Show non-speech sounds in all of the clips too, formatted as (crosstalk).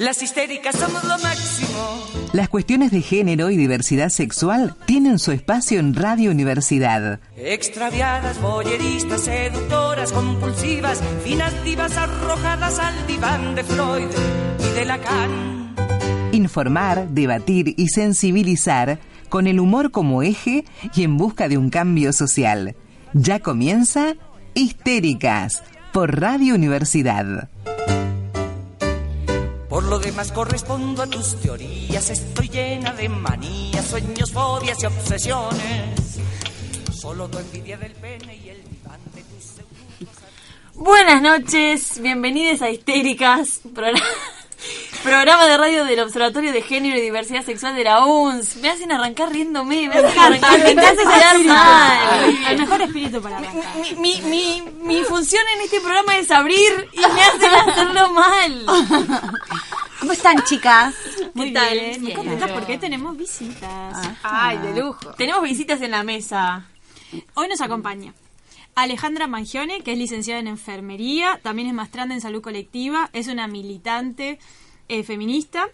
Las histéricas somos lo máximo. Las cuestiones de género y diversidad sexual tienen su espacio en Radio Universidad. Extraviadas, boyeristas, seductoras, compulsivas, finas divas arrojadas al diván de Freud y de Lacan. Informar, debatir y sensibilizar con el humor como eje y en busca de un cambio social. Ya comienza Histéricas por Radio Universidad. Por lo demás correspondo a tus teorías, estoy llena de manías, sueños, fobias y obsesiones. Solo tu envidia del pene y el diván de tus segundos... Buenas noches, bienvenidos a Histéricas, programa, programa de radio del Observatorio de Género y Diversidad Sexual de la UNS. Me hacen arrancar riéndome, me hacen arrancar, me hacen quedar mal. El mejor espíritu para arrancar. Mi, mi, mi, mi función en este programa es abrir y me hacen hacerlo mal. ¿Cómo están, chicas? ¿Qué tal? Bien, muy contentas porque tenemos visitas. Ay, de lujo. Tenemos visitas en la mesa. Hoy nos acompaña Alejandra Mangione, que es licenciada en enfermería, también es maestranda en salud colectiva, es una militante eh, feminista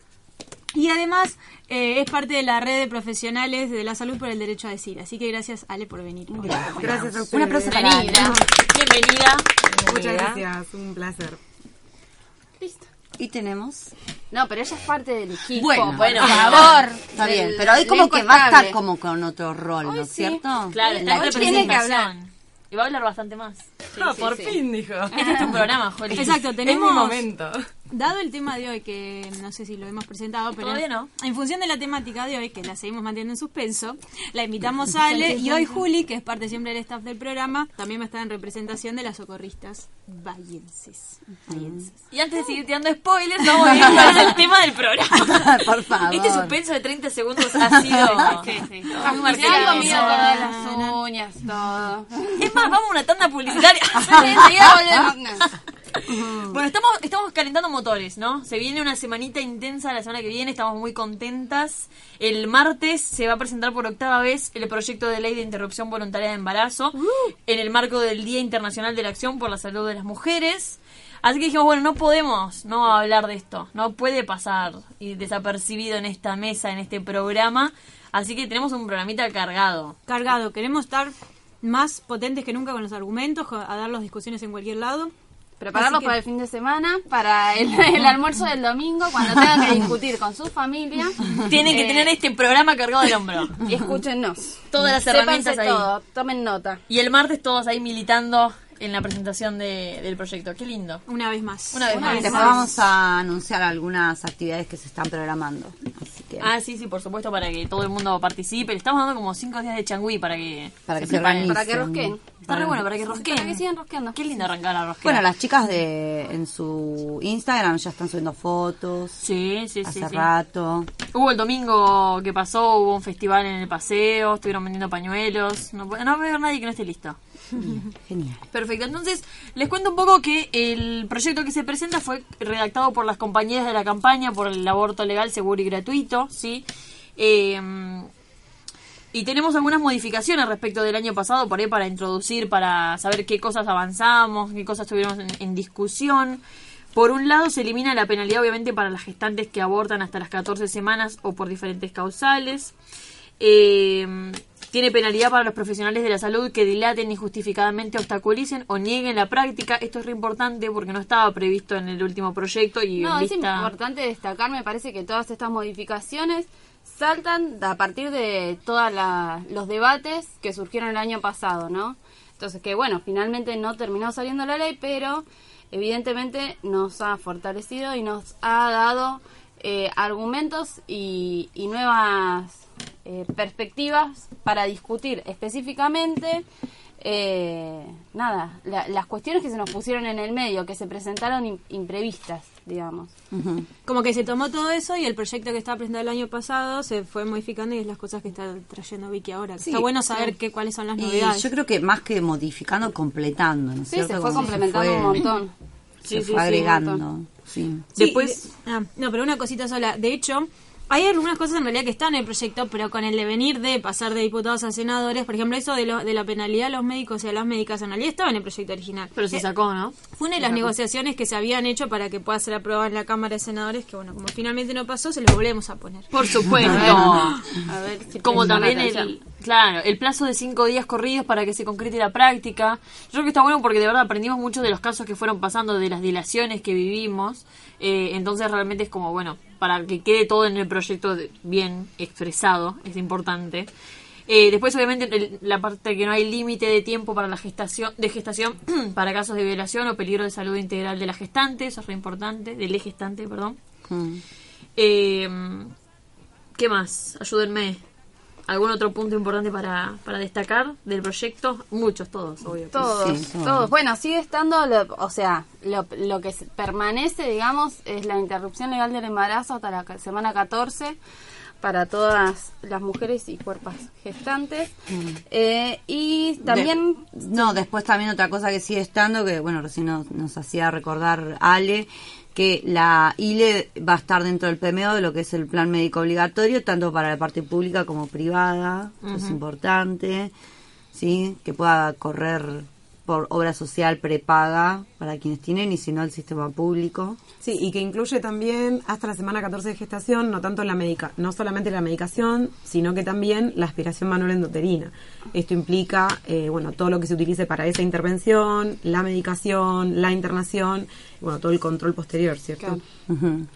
y además eh, es parte de la red de profesionales de la salud por el derecho a decir. Así que gracias, Ale, por venir. Gracias a ustedes. Un aplauso para Bienvenida. Bienvenida. Muchas gracias, un placer. Y tenemos. No, pero ella es parte del equipo. Bueno, Bueno, por favor. Está bien, pero hoy como que va a estar como con otro rol, ¿no es sí. cierto? Claro, en tiene que representación. Y va a hablar bastante más. Ah, sí, por sí. fin, dijo. Este es tu programa, Joli. Exacto, Es mi tenemos... momento. Dado el tema de hoy, que no sé si lo hemos presentado, pero Todavía no. en función de la temática de hoy, que la seguimos manteniendo en suspenso, la invitamos (laughs) a Ale y hoy Juli, que es parte siempre del staff del programa, también va a estar en representación de las socorristas bayenses. Bayenses. Y antes de seguir tirando spoilers, vamos a ir con el (laughs) tema del programa. (laughs) Por favor. Este suspenso de 30 segundos ha sido Se han marcado. comido todas las uñas, todo. Es más, vamos a una tanda publicitaria. Bueno, estamos, estamos calentando motores, ¿no? Se viene una semanita intensa la semana que viene, estamos muy contentas. El martes se va a presentar por octava vez el proyecto de ley de interrupción voluntaria de embarazo en el marco del Día Internacional de la Acción por la Salud de las Mujeres. Así que dijimos, bueno, no podemos no hablar de esto, no puede pasar y desapercibido en esta mesa, en este programa. Así que tenemos un programita cargado. Cargado, queremos estar más potentes que nunca con los argumentos, a dar las discusiones en cualquier lado. Prepararlo que- para el fin de semana, para el, (laughs) el almuerzo del domingo, cuando (laughs) tengan que discutir con su familia. Tienen que Eh, tener este programa cargado del hombro. Y escúchenos. Todas las Sépanse herramientas ahí. todo, tomen nota. Y el martes todos ahí militando en la presentación de- del proyecto. Qué lindo. Una vez más. Una vez más. Después vamos a anunciar algunas actividades que se están programando. Así que Ah, sí, sí, por supuesto, para que todo el mundo participe. Le estamos dando como cinco días de changüí para que para que se organicen. Para que rosquen. Está re bueno, para que Para rosqueen. que sigan rosqueando. Qué lindo arrancar a rosquear. Bueno, las chicas de en su Instagram ya están subiendo fotos. Sí, sí, sí. hace sí. rato. Hubo el domingo que pasó, hubo un festival en el paseo, estuvieron vendiendo pañuelos. No, puede- no a haber nadie que no esté listo. (laughs) Genial. Perfecto, entonces les cuento un poco que el proyecto que se presenta fue redactado por las compañeras de la campaña por el aborto legal, seguro y gratuito, ¿sí? Eh, y tenemos algunas modificaciones respecto del año pasado, por ahí para introducir, para saber qué cosas avanzamos, qué cosas tuvimos en, en discusión. Por un lado, se elimina la penalidad, obviamente, para las gestantes que abortan hasta las 14 semanas o por diferentes causales. Eh, tiene penalidad para los profesionales de la salud que dilaten injustificadamente, obstaculicen o nieguen la práctica. Esto es re importante porque no estaba previsto en el último proyecto y No, es importante destacar, me parece que todas estas modificaciones saltan a partir de todos los debates que surgieron el año pasado, ¿no? Entonces, que bueno, finalmente no terminó saliendo la ley, pero evidentemente nos ha fortalecido y nos ha dado eh, argumentos y, y nuevas eh, perspectivas para discutir específicamente eh, nada, la- las cuestiones que se nos pusieron en el medio, que se presentaron im- imprevistas, digamos. Como que se tomó todo eso y el proyecto que estaba presentado el año pasado se fue modificando y es las cosas que está trayendo Vicky ahora. Sí, está bueno saber qué, cuáles son las Y novedades. yo creo que más que modificando, completando, ¿no es Sí, cierto? se fue Como complementando fue- un montón. Se Sí, sí, fue sí, agregando. Sí. Sí, Después- de- ah, no, pero una cosita sola. De hecho, hay algunas cosas en realidad que están en el proyecto, pero con el devenir de pasar de diputados a senadores, por ejemplo, eso de, lo- de la penalidad a los médicos y a las médicas en realidad estaba en el proyecto original. Pero se Eh, sacó, ¿no? Fue una de las negociaciones que se habían hecho para que pueda ser aprobada en la Cámara de Senadores, que bueno, como finalmente no pasó, se lo volvemos a poner. Por supuesto. (laughs) A ver si Como también el, claro, el plazo de cinco días corridos para que se concrete la práctica. Yo creo que está bueno porque de verdad aprendimos mucho de los casos que fueron pasando, de las dilaciones que vivimos. Eh, entonces realmente es como, bueno, para que quede todo en el proyecto bien expresado, es importante. Eh, después, obviamente, el- la parte que no hay límite de tiempo para la gestación, de gestación (clears throat) para casos de violación o peligro de salud integral de la gestante, eso es re importante, del gestante, perdón. Mm. Eh, ¿Qué más? Ayúdenme. ¿Algún otro punto importante para, para destacar del proyecto? Muchos, todos, obvio. Todos, Sí, todos. todos. Bueno, sigue estando, lo- o sea, lo, lo que permanece, digamos, es la interrupción legal del embarazo hasta la semana 14 para todas las mujeres y cuerpos gestantes. Eh, y también... De- no, después también otra cosa que sigue estando, que bueno, recién nos, nos hacía recordar Ale, que la ILE va a estar dentro del PMO de lo que es el plan médico obligatorio, tanto para la parte pública como privada, es importante, ¿sí? Que pueda correr por obra social prepaga para quienes tienen y si no el sistema público. Sí, y que incluye también hasta la semana 14 de gestación, no tanto la medica, no solamente la medicación, sino que también la aspiración manual endoterina. Esto implica, eh, bueno, todo lo que se utilice para esa intervención, la medicación, la internación, bueno, todo el control posterior, ¿cierto? Claro.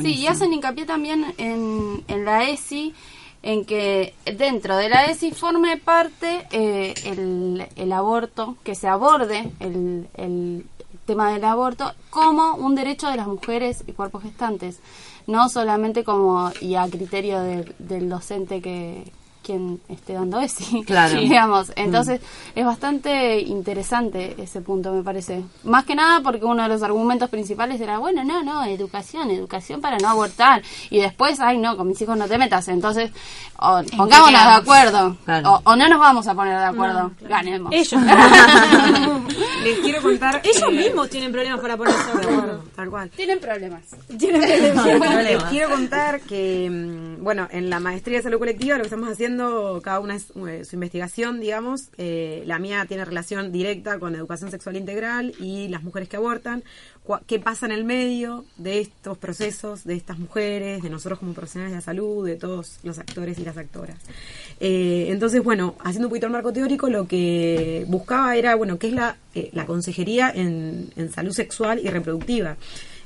Sí, y hacen hincapié también en, en la ESI, en que dentro de la ESI forme parte eh, el, el aborto, que se aborde el, el tema del aborto como un derecho de las mujeres y cuerpos gestantes, no solamente como y a criterio de- del docente que quien esté dando (laughs) ESI, Claro. digamos. Entonces es bastante interesante ese punto, me parece. Más que nada porque uno de los argumentos principales era, bueno, no, no, educación, educación para no abortar. Y después, ay, no, con mis hijos no te metas. Entonces, o pongámonos de acuerdo. Claro. O, o no nos vamos a poner de acuerdo. Ganemos. Ellos. (laughs) Les quiero contar... Ellos eh, mismos tienen problemas para ponerse de acuerdo. Tal cual. Tienen problemas. (laughs) Les quiero contar que, mm, bueno, en la maestría de salud colectiva lo que estamos haciendo, cada una es eh, su investigación, digamos. Eh, la mía tiene relación directa con educación sexual integral y las mujeres que abortan. ¿Qué pasa en el medio de estos procesos, de estas mujeres, de nosotros como profesionales de la salud, de todos los actores y las actoras? Eh, entonces, bueno, haciendo un poquito el marco teórico, lo que buscaba era, bueno, qué es la, la consejería en salud sexual y reproductiva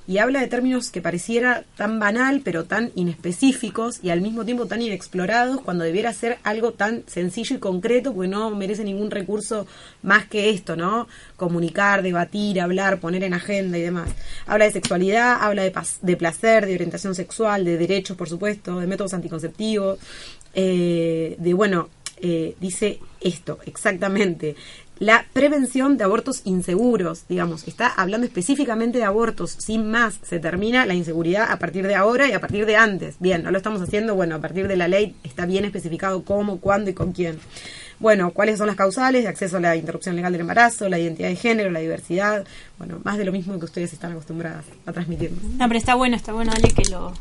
y habla de términos que pareciera tan banal, pero tan inespecíficos y al mismo tiempo tan inexplorados, cuando debiera ser algo tan sencillo y concreto, porque no merece ningún recurso más que esto, ¿no? Comunicar, debatir, hablar, poner en agenda y demás. Habla de sexualidad, habla de, de placer, de orientación sexual, de derechos, por supuesto, de métodos anticonceptivos, eh, de, bueno, eh, dice esto exactamente. La prevención de abortos inseguros, digamos, está hablando específicamente de abortos, sin más, se termina la inseguridad a partir de ahora y a partir de antes. Bien, no lo estamos haciendo, bueno, a partir de la ley está bien especificado cómo, cuándo y con quién. Bueno, cuáles son las causales acceso a la interrupción legal del embarazo, la identidad de género, la diversidad, bueno, más de lo mismo que ustedes están acostumbradas a transmitirnos. No, pero está bueno, está bueno, Ale, que lo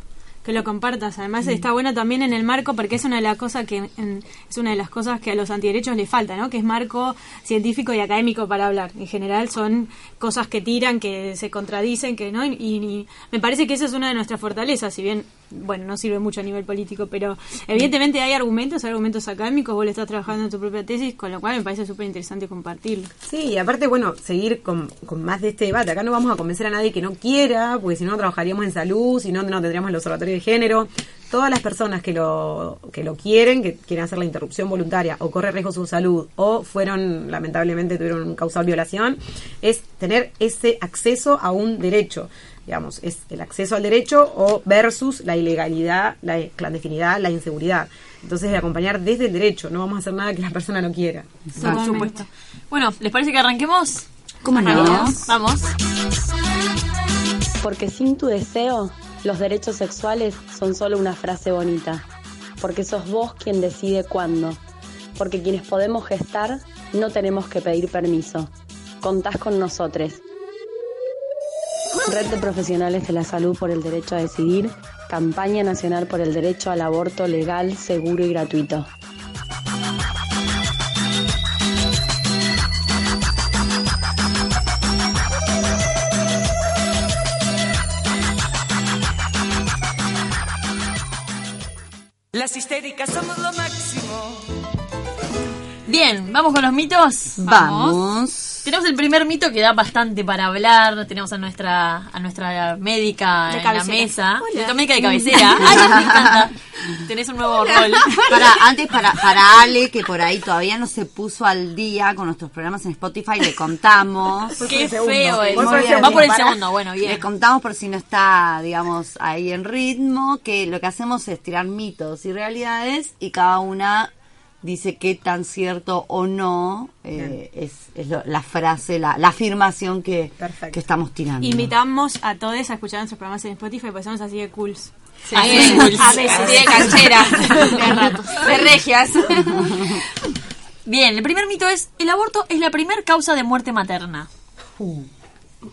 que lo compartas. Además está bueno también en el marco porque es una de las cosas que en- es una de las cosas que a los antiderechos les falta, ¿no? Que es marco científico y académico para hablar. En general son cosas que tiran, que se contradicen, que no y, y me parece que esa es una de nuestras fortalezas, si bien bueno, no sirve mucho a nivel político, pero evidentemente hay argumentos, hay argumentos académicos, vos le estás trabajando en tu propia tesis, con lo cual me parece súper interesante compartirlo. Sí, y aparte, bueno, seguir con, con más de este debate. Acá no vamos a convencer a nadie que no quiera, porque si no trabajaríamos en salud, si no, no tendríamos el observatorio de género. Todas las personas que lo, que lo quieren, que quieren hacer la interrupción voluntaria o corre riesgo su salud o fueron, lamentablemente, tuvieron causal violación, es tener ese acceso a un derecho. Digamos, es el acceso al derecho o versus la ilegalidad, la clandestinidad, la inseguridad. Entonces, de acompañar desde el derecho, no vamos a hacer nada que la persona no quiera. Por supuesto. Bueno, ¿les parece que arranquemos? ¿Cómo no? Vamos. Porque sin tu deseo, los derechos sexuales son solo una frase bonita. Porque sos vos quien decide cuándo. Porque quienes podemos gestar, no tenemos que pedir permiso. Contás con nosotros. Red de Profesionales de la Salud por el Derecho a Decidir, Campaña Nacional por el Derecho al Aborto Legal, Seguro y Gratuito. Las histéricas somos lo máximo. Bien, vamos con los mitos. Vamos. Tenemos el primer mito que da bastante para hablar. Tenemos a nuestra a nuestra médica De en la cabecera. mesa. Hola. Nuestra médica de cabecera. (laughs) Ay, me encanta. Tenés un nuevo rol. (laughs) Para, antes para, para Ale, que por ahí todavía no se puso al día con nuestros programas en Spotify, le contamos. Qué feo es. El Va por el segundo, segundo, bueno, Le bien. contamos por si no está, digamos, ahí en ritmo, que lo que hacemos es tirar mitos y realidades y cada una dice qué tan cierto o no eh, es, es lo- la frase, la, la afirmación que, estamos tirando. Invitamos a todos a escuchar nuestros programas en Spotify, porque somos así de cools. Sí, Así sí, de- sí. a veces, así de canchera, de ratos, de regias. Bien, el primer mito es: el aborto es la primer causa de muerte materna.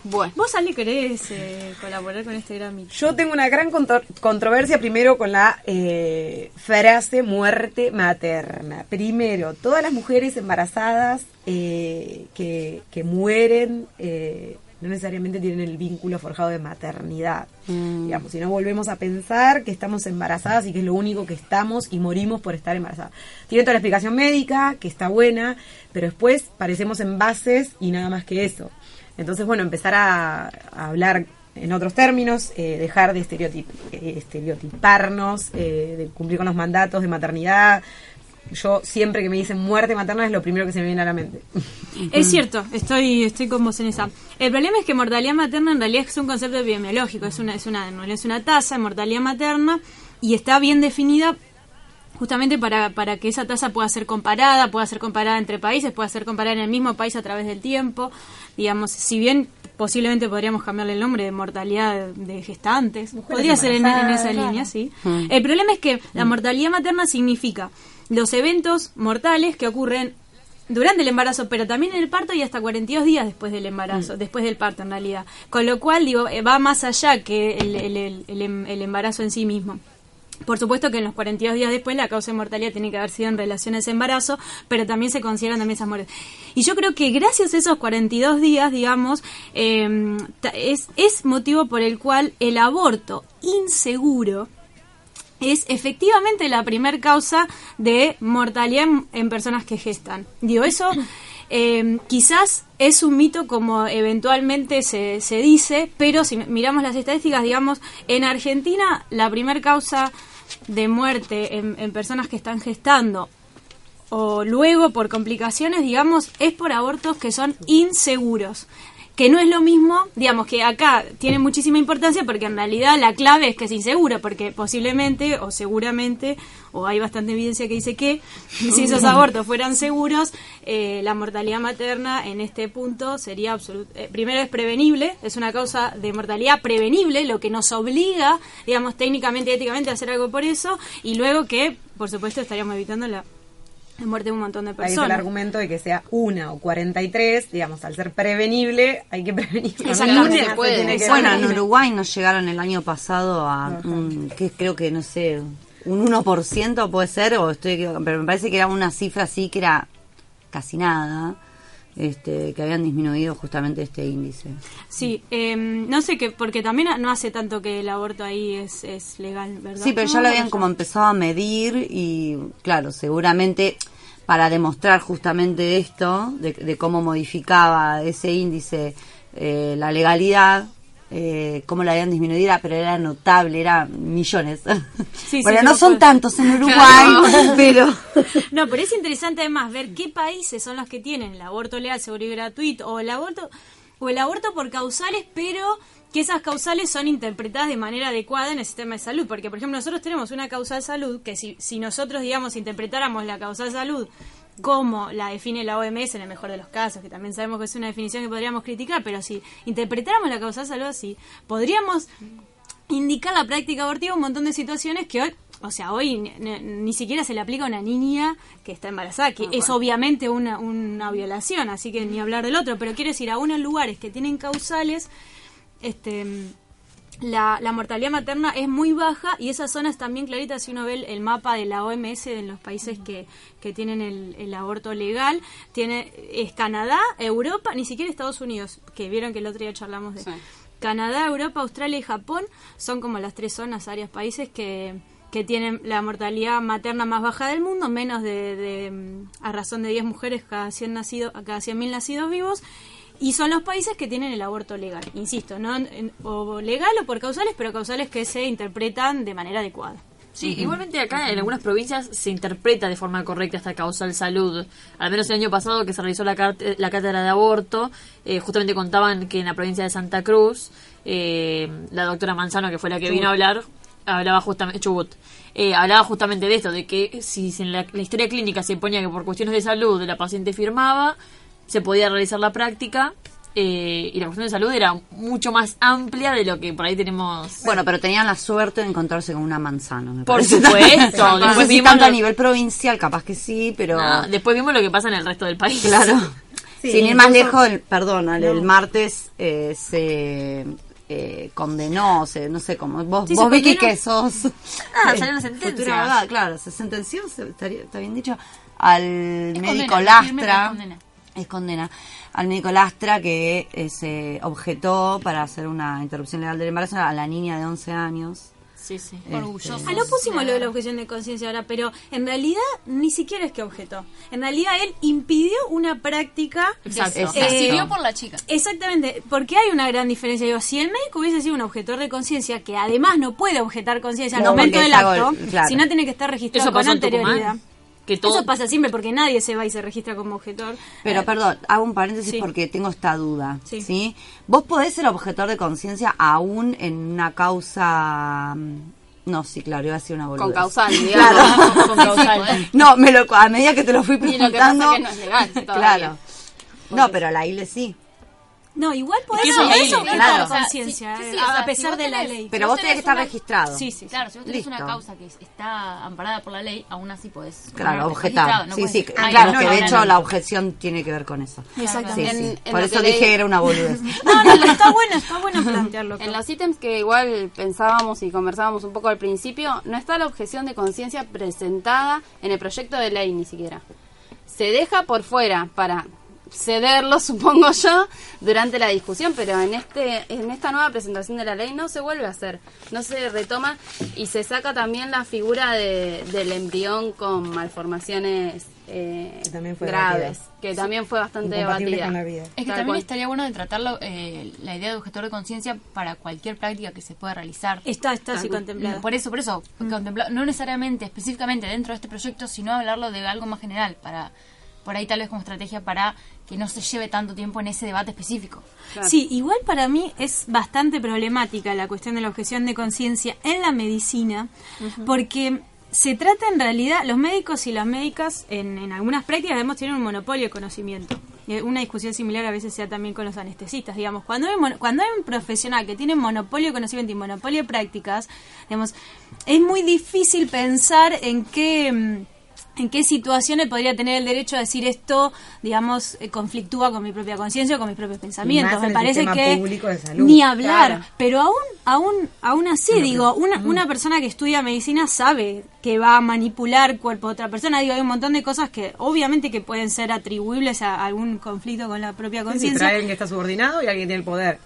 Bueno, ¿Vos, Ale, querés eh, colaborar con este gran mito? Yo tengo una gran contro- controversia primero con la eh, frase muerte materna. Primero, todas las mujeres embarazadas eh, que, que mueren eh, no necesariamente tienen el vínculo forjado de maternidad. Digamos, si no volvemos a pensar que estamos embarazadas y que es lo único que estamos y morimos por estar embarazadas. Tiene toda la explicación médica, que está buena, pero después parecemos envases y nada más que eso. Entonces, bueno, empezar a, hablar en otros términos, eh, dejar de estereotip- eh, estereotiparnos, eh, de cumplir con los mandatos de maternidad. Yo siempre que me dicen muerte materna es lo primero que se me viene a la mente. (laughs) Es cierto, estoy, estoy con vos en esa. El problema es que mortalidad materna en realidad es un concepto epidemiológico, es una, es una, es una tasa de mortalidad materna y está bien definida justamente para, para que esa tasa pueda ser comparada, pueda ser comparada entre países, pueda ser comparada en el mismo país a través del tiempo. Digamos, si bien posiblemente podríamos cambiarle el nombre de mortalidad de, gestantes, podría ser en, en esa línea, sí. El problema es que la mortalidad materna significa los eventos mortales que ocurren durante el embarazo, pero también en el parto y hasta 42 días después del embarazo, después del parto en realidad. Con lo cual, digo, eh, va más allá que el, el- el- el em- el embarazo en sí mismo. Por supuesto que en los 42 días después la causa de mortalidad tiene que haber sido en relación a ese embarazo, pero también se consideran también esas muertes. Y yo creo que gracias a esos 42 días, digamos, eh, es, es motivo por el cual el aborto inseguro es efectivamente la primer causa de mortalidad en, en personas que gestan. Digo, eso (coughs) eh, quizás es un mito como eventualmente se, se dice, pero si miramos las estadísticas, digamos, en Argentina la primer causa de muerte en, personas que están gestando o luego por complicaciones, digamos, es por abortos que son inseguros. Que no es lo mismo, digamos, que acá tiene muchísima importancia porque en realidad la clave es que es inseguro, porque posiblemente o seguramente, o hay bastante evidencia que dice que (laughs) si esos abortos fueran seguros, eh, la mortalidad materna en este punto sería absoluta. primero es prevenible, es una causa de mortalidad prevenible, lo que nos obliga, digamos, técnicamente y éticamente a hacer algo por eso, y luego que, por supuesto, estaríamos evitando la la muerte de un montón de Ahí es el personas. argumento de que sea una o 43, digamos, al ser prevenible, hay que (laughs) prevenir. Exactamente, se puede. tiene que Bueno, en. Uruguay nos llegaron el año pasado a un, que creo que no sé, un 1% puede ser, o estoy pero me parece que era una cifra así que era casi nada, este, que habían disminuido justamente este índice. Sí, eh, no sé qué, porque también no hace tanto que el aborto ahí es, es legal, ¿verdad? Sí, pero ya lo habían como empezado a medir y claro, seguramente para demostrar justamente esto, de, de cómo modificaba ese índice eh, la legalidad, eh, cómo la habían disminuido, pero era notable, era millones. sí, (laughs) bueno, no son tantos en (laughs) Uruguay, (laughs) pero... No, pero es interesante además ver qué países son los que tienen el aborto legal, seguro y gratuito, o el aborto, o el aborto por causales, pero que esas causales son interpretadas de manera adecuada en el sistema de salud. Porque, por ejemplo, nosotros tenemos una causal salud que si, si nosotros, digamos, interpretáramos la causal salud como la define la OMS en el mejor de los casos, que también sabemos que es una definición que podríamos criticar, pero si interpretáramos la causal salud así, podríamos indicar la práctica abortiva un montón de situaciones que hoy, o sea, hoy ni, siquiera se le aplica a una niña que está embarazada, que es obviamente una, una violación, así que ni hablar del otro, pero quiero decir, a unos lugares que tienen causales este la, la mortalidad materna es muy baja y esa zona es también clarita si uno ve el, el mapa de la OMS en los países que, que tienen el, el aborto legal. Tiene, es Canadá, Europa, ni siquiera Estados Unidos, que vieron que el otro día charlamos de Canadá, Europa, Australia y Japón son como las tres zonas, áreas, países que, que tienen la mortalidad materna más baja del mundo, menos de, de, mm, a razón de 10 mujeres cada 100 nacidos, cada 100.000 nacidos vivos. Y son los países que tienen el aborto legal, insisto, no o legal o por causales, pero causales que se interpretan de manera adecuada. Sí, igualmente acá en algunas provincias se interpreta de forma correcta esta causal salud. Al menos el año pasado que se realizó la, la cátedra de aborto, eh, justamente contaban que en la provincia de Santa Cruz, eh, la doctora Manzano, que fue la que vino a hablar, hablaba justamente, Chubut, eh, hablaba justamente de esto, de que si en la, la historia clínica se ponía que por cuestiones de salud la paciente firmaba, se podía realizar la práctica. eh, y la cuestión de salud era mucho más amplia de lo que por ahí tenemos Bueno, pero tenían la suerte de encontrarse con una manzana. me Por parece. supuesto, (laughs) no después sé si vimos tanto a nivel provincial, capaz que sí, pero... No, después vimos lo que pasa en el resto del país. Claro. Sí, Sin ir más incluso- lejos, el, perdón, el martes eh, se eh, condenó, se, no sé cómo. Vos, Sí, vos Vicky, condenó. que sos. Ah, eh, salió una sentencia. futura abogada, claro, se sentenció, se- está bien dicho, al médico condena, Lastra. Es condena. Al médico Lastra que eh, se objetó para hacer una interrupción legal del embarazo a la niña de 11 años. Sí, sí. Este, Orgulloso. Ah, no pusimos lo de la objeción de conciencia ahora, pero en realidad ni siquiera es que objetó. En realidad él impidió una práctica. Exacto. Exacto. Decidió por la chica. Exactamente, porque hay una gran diferencia. Digo, si el médico hubiese sido un objetor de conciencia, que además no puede objetar conciencia al No, momento del acto, claro. si no tiene que estar registrado con Tucumán. Anterioridad. Que todo, Eso pasa siempre porque nadie se va y se registra como objetor. Pero perdón, hago un paréntesis Sí. porque tengo esta duda. Sí. Sí. Vos podés ser objetor de conciencia aún en una causa. mm, No, sí, claro, iba a decir una boludez. Con causal, (laughs) digamos. Claro. con causal. No, me lo, a medida que te lo fui Y lo que preguntando. pasa es que no es legal todavía. claro. No, pero la ILE sí. No, igual podés, eso objetar claro. conciencia, Sí, sí, eh, sí, a o sea, pesar si de la ley. Pero vos vos tenés que estar una- registrado. Sí, sí. Claro, si vos tenés Listo. una causa que está amparada por la ley, aún así podés. Claro, objetar. no sí, puedes sí, decir, ah, "Ay, claro, no, que no, de no, hecho no". la objeción tiene que ver con eso. Exactamente. En- en Por eso dije que era una boludez. (laughs) No, no, está bueno, está bueno (laughs) plantearlo. En los ítems que igual pensábamos y conversábamos un poco al principio, no está la objeción de conciencia presentada en el proyecto de ley ni siquiera. Se deja por fuera para cederlo, (laughs) supongo yo, durante la discusión, pero en este en esta nueva presentación de la ley no se vuelve a hacer, no se retoma y se saca también la figura de, del embrión con malformaciones eh, Que también fue graves, debatida. que también fue bastante debatida. con la vida. Es que Tal también cual. estaría bueno de tratarlo eh, la idea de objetor de conciencia para cualquier práctica que se pueda realizar. Está, está así contemplado. Por eso, por eso, contempla- no necesariamente específicamente dentro de este proyecto, sino hablarlo de algo más general, para por ahí tal vez como estrategia para que no se lleve tanto tiempo en ese debate específico. Sí, igual para mí es bastante problemática la cuestión de la objeción de conciencia en la medicina, porque se trata en realidad, los médicos y las médicas en, en algunas prácticas debemos tener un monopolio de conocimiento. Y Una discusión similar a veces sea también con los anestesistas, digamos, cuando hay, mon- cuando hay un profesional que tiene monopolio de conocimiento y monopolio de prácticas, digamos, es muy difícil pensar en qué... ¿En qué situaciones podría tener el derecho a decir esto, digamos, eh, conflictúa con mi propia conciencia o con mis propios pensamientos? Me parece que salud. ni hablar, Claro. pero aún, aún, aún así, digo, una, una persona que estudia medicina sabe que va a manipular cuerpo de otra persona. Digo, hay un montón de cosas que obviamente que pueden ser atribuibles a algún conflicto con la propia Sí, sí, conciencia. hay alguien que está subordinado y alguien que tiene el poder.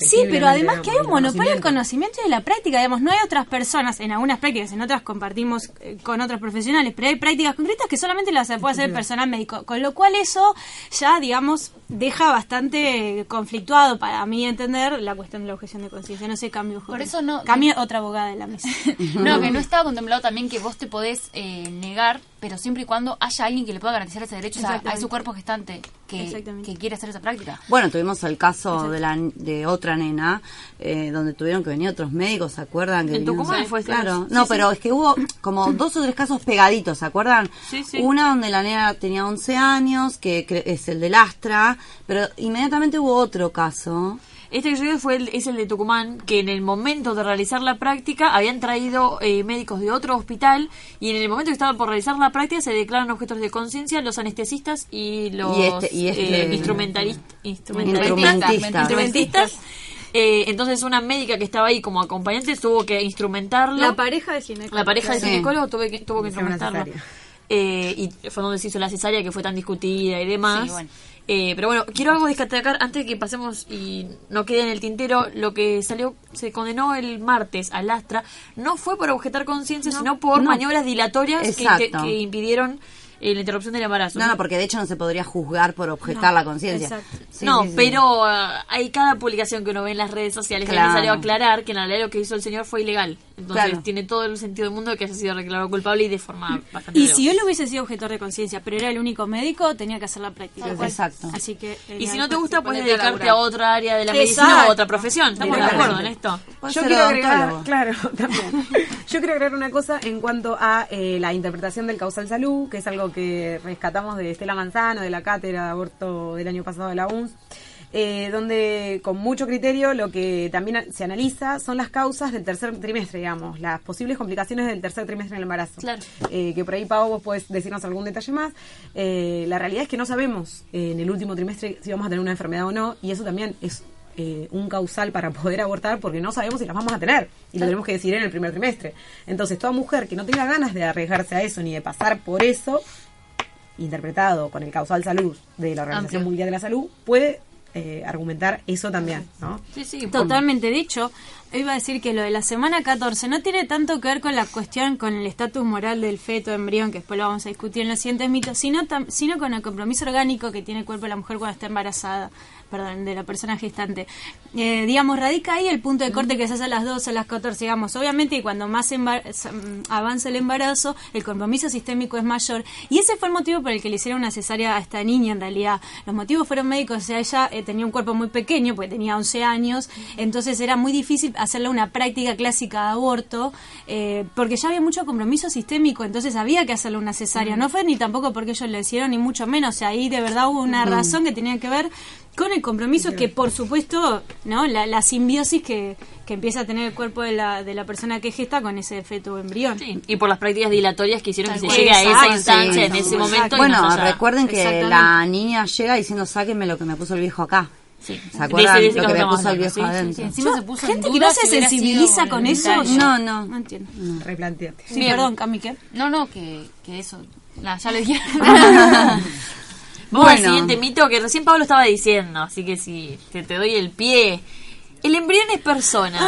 Sí, pero además que hay un El monopolio del conocimiento. conocimiento y de la práctica, digamos, no hay otras personas, en algunas prácticas, en otras compartimos eh, con otros profesionales, pero hay prácticas concretas que solamente las puede hacer el personal médico, con lo cual eso ya, digamos, deja bastante conflictuado, para mí entender, la cuestión de la objeción de conciencia, no sé, cambio. Por eso no- Cambio otra abogada de la mesa. (laughs) No, que no estaba contemplado también que vos te podés eh, negar, pero siempre y cuando haya alguien que le pueda garantizar ese derecho a Exactamente. su cuerpo gestante que, que quiere hacer esa práctica. Bueno, tuvimos el caso de la de otra nena eh, donde tuvieron que venir otros médicos, ¿se acuerdan? Que En vinieron- Tucumán fue ese Claro, no, Sí, pero es que hubo como dos o tres casos pegaditos, ¿se acuerdan? Sí, sí. Una donde la nena tenía 11 años, que es el del Astra, pero inmediatamente hubo otro caso. Este que yo digo fue el, es el de Tucumán, que en el momento de realizar la práctica habían traído eh, médicos de otro hospital y en el momento que estaban por realizar la práctica se declaran objetos de conciencia los anestesistas y los Y este- y este- eh, instrumentalist- instrumentalistas, Instrumentistas. instrumentistas, Eh, entonces una médica que estaba ahí como acompañante tuvo que instrumentarlo. La pareja de ginecólogo. La pareja Sí. ginecólogo tuvo que, tuvo que instrumentarlo. Eh, y fue donde se hizo la cesárea que fue tan discutida y demás. Sí, bueno. Eh, pero bueno, quiero algo destacar antes de que pasemos y no quede en el tintero. Lo que salió, se condenó el martes al Astra, no fue por objetar conciencia, sino por No. maniobras dilatorias que, impidieron eh, la interrupción del embarazo. No, no, porque de hecho no se podría juzgar por objetar la conciencia. Sí, no, sí, sí. pero ah, hay cada publicación que uno ve en las redes sociales que le salió a aclarar que en realidad lo que hizo el señor fue ilegal. Entonces Claro. tiene todo el sentido del mundo de que haya sido declarado culpable y de forma bastante Y si él hubiese sido objetor de conciencia, pero era el único médico, tenía que hacer la práctica. Exacto. Así que. Y si no te gusta, puedes dedicarte a otra área de la medicina o a otra profesión. ¿Estamos de acuerdo en esto? Yo quiero agregar, claro, (laughs) también. Yo quiero agregar una cosa en cuanto a eh, la interpretación del causal salud, que es algo que rescatamos de Estela Manzano, de la cátedra de aborto del año pasado de la UNS, eh, donde con mucho criterio lo que también se analiza son las causas del tercer trimestre, digamos, las posibles complicaciones del tercer trimestre en el embarazo. Claro. Eh, que por ahí, Pau, vos podés decirnos algún detalle más. Eh, la realidad es que no sabemos eh, en el último trimestre si vamos a tener una enfermedad o no, y eso también es eh, un causal para poder abortar porque no sabemos si las vamos a tener y lo tenemos que decidir en el primer trimestre. Entonces, toda mujer que no tenga ganas de arriesgarse a eso ni de pasar por eso, interpretado con el causal salud de la Organización Amplio. Mundial de la Salud, puede eh, argumentar eso también, ¿no? Sí, sí. Totalmente dicho, iba a decir que lo de la semana 14 no tiene tanto que ver con la cuestión, con el estatus moral del feto, embrión, que después lo vamos a discutir en los siguientes mitos, sino, sino con el compromiso orgánico que tiene el cuerpo de la mujer cuando está embarazada, perdón, de la persona gestante. Eh, digamos, radica ahí el punto de corte que se hace a las 12, a las 14, digamos, obviamente y cuando más mm, avanza el embarazo, el compromiso sistémico es mayor. Y ese fue el motivo por el que le hicieron una cesárea a esta niña, en realidad. Los motivos fueron médicos, o sea, ella eh, tenía un cuerpo muy pequeño, porque tenía 11 años, entonces era muy difícil hacerle una práctica clásica de aborto, eh, porque ya había mucho compromiso sistémico, entonces había que hacerle una cesárea. No fue ni tampoco porque ellos le hicieron, ni mucho menos, o sea, ahí de verdad hubo una razón que tenía que ver con el compromiso que, por supuesto, no la, la simbiosis que, que empieza a tener el cuerpo de la, de la persona que gesta con ese feto o embrión. Sí, y por las prácticas dilatorias que hicieron que se llegue a esa instancia en ese momento. y Bueno, haya- recuerden que la niña llega diciendo, sáquenme lo que me puso el viejo acá. Sí. ¿Se acuerdan De de lo que me puso el viejo sí, sí, adentro? sí. Encima se puso en Gente que no se si sensibiliza con eso. No, no. No entiendo. Replanteate. Sí, Bien. perdón, Cami, ¿qué? No, no, que, que eso. ya lo dije. (laughs) (laughs) Vamos al Bueno. siguiente mito que recién Pablo estaba diciendo, así que si te doy el pie. El embrión es persona.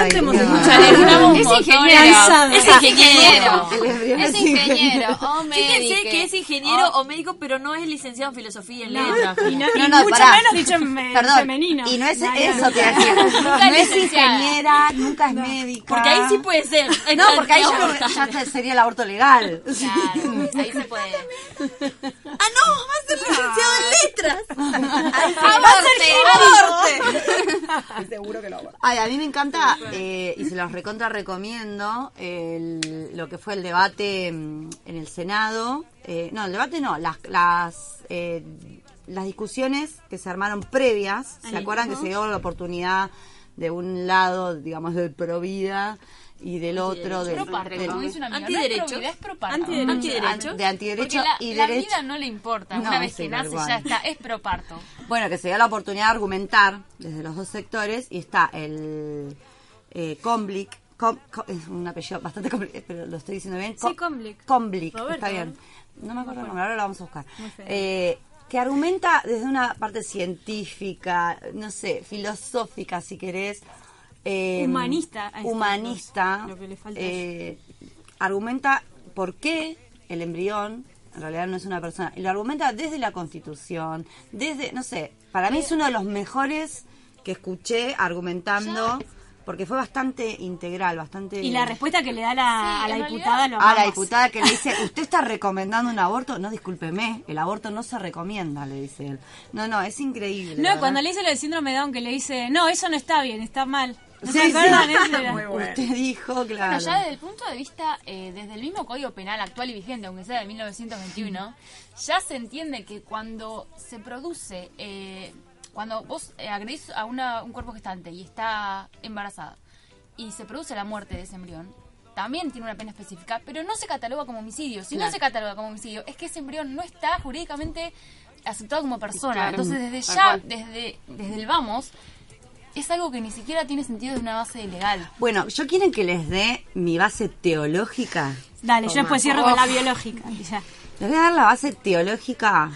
Ay, Ay, necesitamos Es ingeniero. Es ingeniero. Es ingeniero. o Fíjense médico. que es ingeniero o médico, pero no es licenciado en filosofía en letras. Y, no, y No, no, mucho pará. menos dicho en Perdón, femenino. y no es eso que decir. No es ingeniera, nunca es médica. Porque ahí sí puede ser. No, porque ahí ya, sería el aborto legal. Claro, ahí se puede. Ah, no, va a ser licenciado en letras. Estoy seguro que lo hago. Ay, a mí me encanta, eh, y se los recontra recomiendo, el- lo que fue el debate mm, en el Senado. Eh, no, el debate no, las, las, eh, las discusiones que se armaron previas. ¿Se acuerdan que se dio la oportunidad de un lado, digamos, del pro vida y del otro del, Pro parto, del- como dice una amiga. No es. Antiderecho. de antiderecho la, y la derecho. vida no le importa. No, Una vez que nace ya está. Es pro parto. Bueno, que se dio la oportunidad de argumentar desde los dos sectores y está el eh, Comblick, Com- Co- es un apellido bastante complicado, pero lo estoy diciendo bien. Sí. Comblick, Roberto, está bien. No me acuerdo el nombre, ahora lo vamos a buscar. Eh, que argumenta desde una parte científica, no sé, filosófica, si querés. Eh, Humanista, Humanista. lo que le falta eh, argumenta por qué el embrión en realidad no es una persona. Y lo argumenta desde la Constitución, desde, no sé, para mí es uno de los mejores que escuché argumentando, porque fue bastante integral, bastante... Y la respuesta que le da la, Sí, a la diputada lo a la diputada que le dice, (laughs) ¿usted está recomendando un aborto? No, discúlpeme, el aborto no se recomienda, le dice él. No, no, es increíble. No, cuando le dice lo del síndrome de Down, que le dice, no, eso no está bien, está mal. ¿No Sí, sí. (laughs) Muy bueno. Usted dijo, claro. Bueno, ya desde el punto de vista, eh, desde el mismo Código Penal actual y vigente, aunque sea de 1921, ya se entiende que cuando se produce, eh, cuando vos eh, agredís a una, un cuerpo gestante y está embarazada y se produce la muerte de ese embrión, también tiene una pena específica, pero no se cataloga como homicidio. Si no se cataloga como homicidio, es que ese embrión no está jurídicamente aceptado como persona. Claro. Entonces, desde ya, cual. desde, desde el vamos, es algo que ni siquiera tiene sentido de una base legal. Bueno, ¿yo quieren que les dé mi base teológica? Dale, yo Toma. después cierro con la biológica. ya. Les voy a dar la base teológica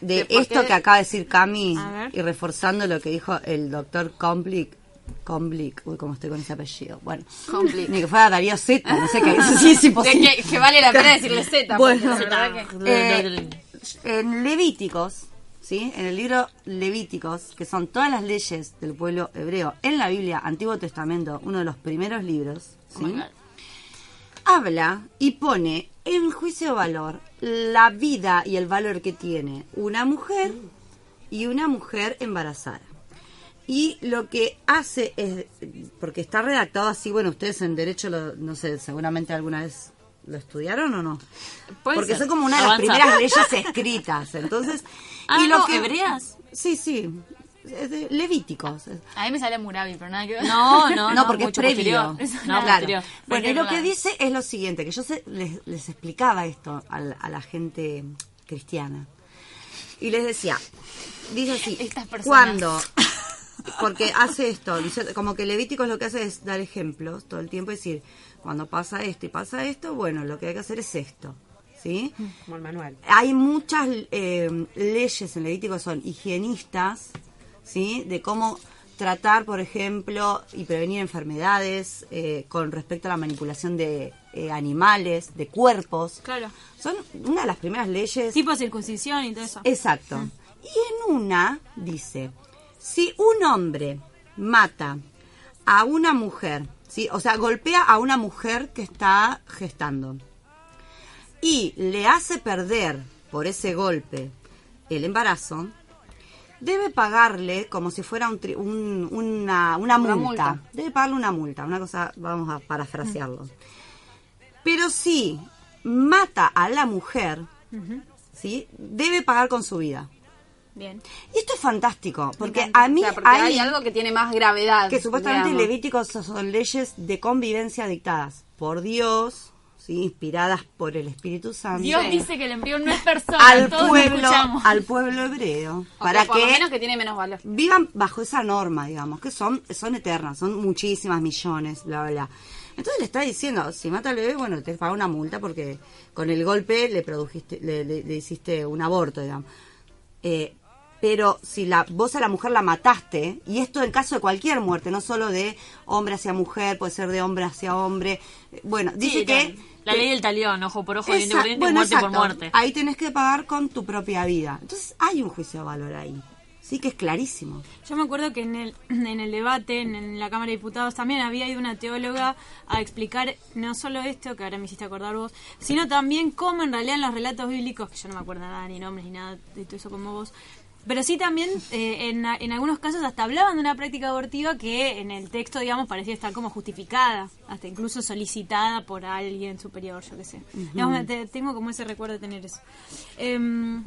de ¿De por esto que acaba de decir Cami y reforzando lo que dijo el doctor Komplick. Komplick, uy, cómo estoy con ese apellido. Bueno, Komplick. ni que fuera Darío Z, no sé qué. Eso sí es (laughs) imposible. Que, que vale la pena (laughs) decirle Z. Bueno, porque la verdad que- Eh, en Levíticos, ¿sí? En el libro Levíticos, que son todas las leyes del pueblo hebreo, en la Biblia, Antiguo Testamento, uno de los primeros libros, ¿sí? habla y pone en juicio de valor la vida y el valor que tiene una mujer y una mujer embarazada. Y lo que hace es, porque está redactado así, bueno, ustedes en derecho, lo- no sé, seguramente alguna vez lo estudiaron o no. Puede Porque ser. son como una de las Avanza. primeras leyes escritas. Entonces, (laughs) Ah, y lo no, que ¿hebreas? Sí, sí. es de Levíticos. A mí me sale Murabi, pero nada que ver. No, (laughs) no, No, porque es previo. (laughs) No, No, claro. Bueno, y lo que dice es lo siguiente, que yo se- les, les explicaba esto a, la- a la gente cristiana. Y les decía, dice así, Estas personas. cuando, porque hace esto, dice, como que Levíticos lo que hace es dar ejemplos todo el tiempo y decir, cuando pasa esto y pasa esto, bueno, lo que hay que hacer es esto. ¿Sí? Como el manual. Hay muchas eh, leyes en Levítico son higienistas, ¿sí? De cómo tratar, por ejemplo, y prevenir enfermedades eh, con respecto a la manipulación de eh, animales, de cuerpos. Claro. Son una de las primeras leyes. Tipo circuncisión y todo eso. Exacto. Y en una dice, si un hombre mata a una mujer, ¿sí? o sea, golpea a una mujer que está gestando y le hace perder por ese golpe el embarazo, debe pagarle como si fuera un una, una multa. multa. Debe pagarle una multa, una cosa, vamos a parafrasearlo. Pero si mata a la mujer, ¿sí? debe pagar con su vida. Bien. Y esto es fantástico, porque a mí O sea, porque hay, hay algo que tiene más gravedad. que supuestamente digamos. Levíticos son leyes de convivencia dictadas por Dios, ¿sí? inspiradas por el Espíritu Santo. Dios dice que el embrión no es persona. al todos lo pueblo, al pueblo hebreo, O para que menos que tiene menos valor. vivan bajo esa norma, digamos, que son, son eternas, son muchísimas millones, bla, bla, bla. Entonces le está diciendo, si mata al bebé, bueno, te paga una multa porque con el golpe le produjiste, le, le- le hiciste un aborto, digamos. Eh, pero si la, vos a la mujer la mataste, y esto en caso de cualquier muerte, no solo de hombre hacia mujer, puede ser de hombre hacia hombre, eh, bueno, dice Sí, que... La ley del talión, ojo por ojo, diente Esa- por diente, bueno, muerte por muerte. Ahí tenés que pagar con tu propia vida. Entonces hay un juicio de valor ahí. Sí que es clarísimo. Yo me acuerdo que en el, (clears throat) en el debate, en, en la Cámara de Diputados, también había ido una teóloga a explicar no solo esto, que ahora me hiciste acordar vos, sino también cómo en realidad en los relatos bíblicos, que yo no me acuerdo nada, ni nombres, ni nada de todo eso como vos, pero sí también eh, en, en algunos casos hasta hablaban de una práctica abortiva que en el texto, digamos, parecía estar como justificada, hasta incluso solicitada por alguien superior, yo qué sé. Digamos, te- tengo como ese recuerdo de tener eso. Em,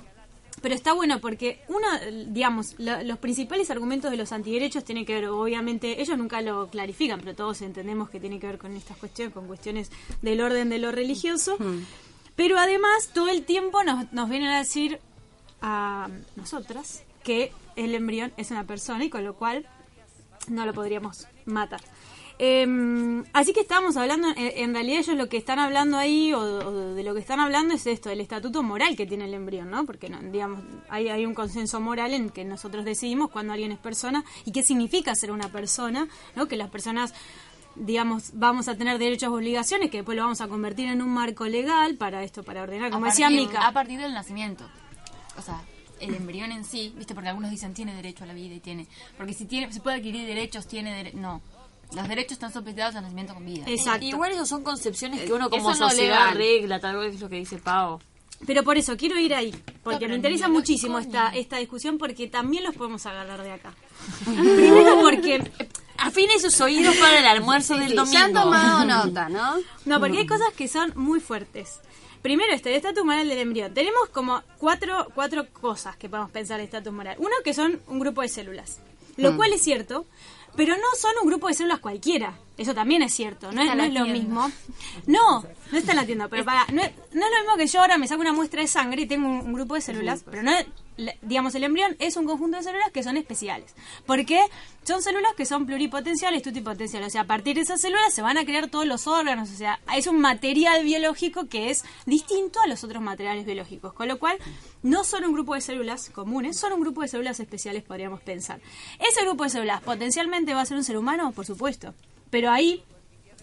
pero está bueno porque uno, digamos, lo- los principales argumentos de los antiderechos tienen que ver, obviamente, ellos nunca lo clarifican, pero todos entendemos que tiene que ver con estas cuestiones, con cuestiones del orden de lo religioso. Pero además, todo el tiempo nos, nos vienen a decir a nosotras que el embrión es una persona y con lo cual no lo podríamos matar. Eh, así que estábamos hablando, en realidad ellos lo que están hablando ahí, o, o de lo que están hablando es esto, el estatuto moral que tiene el embrión, ¿no? Porque, digamos, hay, hay un consenso moral en que nosotros decidimos cuando alguien es persona y qué significa ser una persona, ¿no? Que las personas digamos, vamos a tener derechos y obligaciones que después lo vamos a convertir en un marco legal para esto, para ordenar, como a decía Mica. A partir del nacimiento. O sea, el embrión en sí, ¿viste? Porque algunos dicen tiene derecho a la vida y tiene. Porque si tiene se puede adquirir derechos, tiene dere- No. Los derechos están supeditados al nacimiento con vida. Exacto. Igual eso son concepciones que uno como Eso no sociedad legal. arregla, tal vez es lo que dice Pau. Pero por eso, quiero ir ahí, porque me interesa muchísimo esta, esta discusión, porque también los podemos agarrar de acá. (laughs) Primero porque, (laughs) Afine sus oídos para el almuerzo del domingo. ya han tomado nota, ¿no? no, porque hay cosas que son muy fuertes. Primero, este, el estatus moral del embrión. Tenemos como cuatro, cuatro cosas que podemos pensar de estatus moral. Uno, que son un grupo de células, lo cual es cierto, pero no son un grupo de células cualquiera. Eso también es cierto, no, es, no lo mismo. No, no está en la tienda, pero para, no, es, no es lo mismo que yo ahora me saco una muestra de sangre y tengo un, un grupo de células, pero no, es- digamos, el embrión es un conjunto de células que son especiales. Porque son células que son pluripotenciales, tutipotenciales. O sea, a partir de esas células se van a crear todos los órganos. O sea, es un material biológico que es distinto a los otros materiales biológicos. Con lo cual, no son un grupo de células comunes, son un grupo de células especiales, podríamos pensar. Ese grupo de células potencialmente va a ser un ser humano, por supuesto. Pero ahí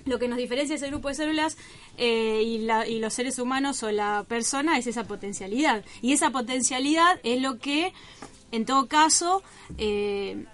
lo que nos diferencia ese grupo de células eh, y, la- y los seres humanos o la persona es esa potencialidad. Y esa potencialidad es lo que, en todo caso, eh,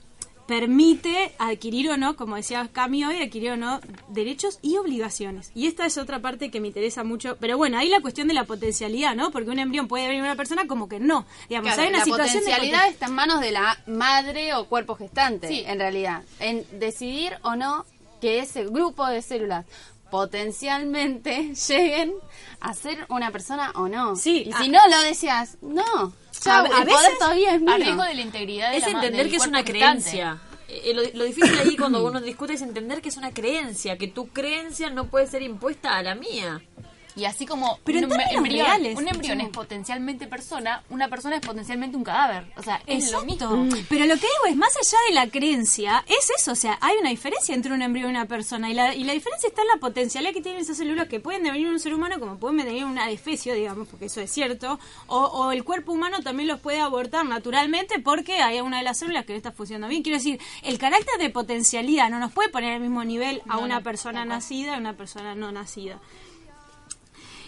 permite adquirir o no, como decía Cami hoy, adquirir o no derechos y obligaciones. Y esta es otra parte que me interesa mucho. Pero bueno, ahí la cuestión de la potencialidad, ¿no? Porque un embrión puede venir una persona como que no. Digamos, Claro, hay una la situación potencialidad poten- está en manos de la madre o cuerpo gestante, Sí. en realidad, en decidir o no que ese grupo de células potencialmente (laughs) lleguen a ser una persona o no. Sí, y a- si no lo decías, no. A- a el poder veces- todavía es mío. Riesgo de la integridad de es la entender que es una creencia. Eh, lo, lo difícil ahí cuando (clears throat) uno discute es entender que es una creencia, que tu creencia no puede ser impuesta a la mía. Y así como Pero un, embrión, reales, un embrión sí. es potencialmente persona, una persona es potencialmente un cadáver. O sea, es lo mismo. Pero lo que digo es, más allá de la creencia, es eso, o sea, hay una diferencia entre un embrión y una persona, y la, y la diferencia está en la potencialidad que tienen esas células que pueden devenir un ser humano como pueden devenir una defecio, digamos, porque eso es cierto, o, o el cuerpo humano también los puede abortar naturalmente porque hay una de las células que no está funcionando bien. Quiero decir, el carácter de potencialidad no nos puede poner al mismo nivel a No, una no, persona nacida y a una persona no nacida.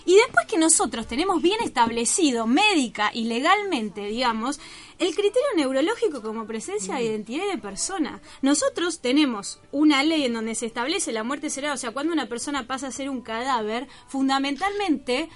Y después que nosotros tenemos bien establecido médica y legalmente, digamos, el criterio neurológico como presencia de identidad de persona. Nosotros tenemos una ley en donde se establece la muerte cerebral, o sea, cuando una persona pasa a ser un cadáver, fundamentalmente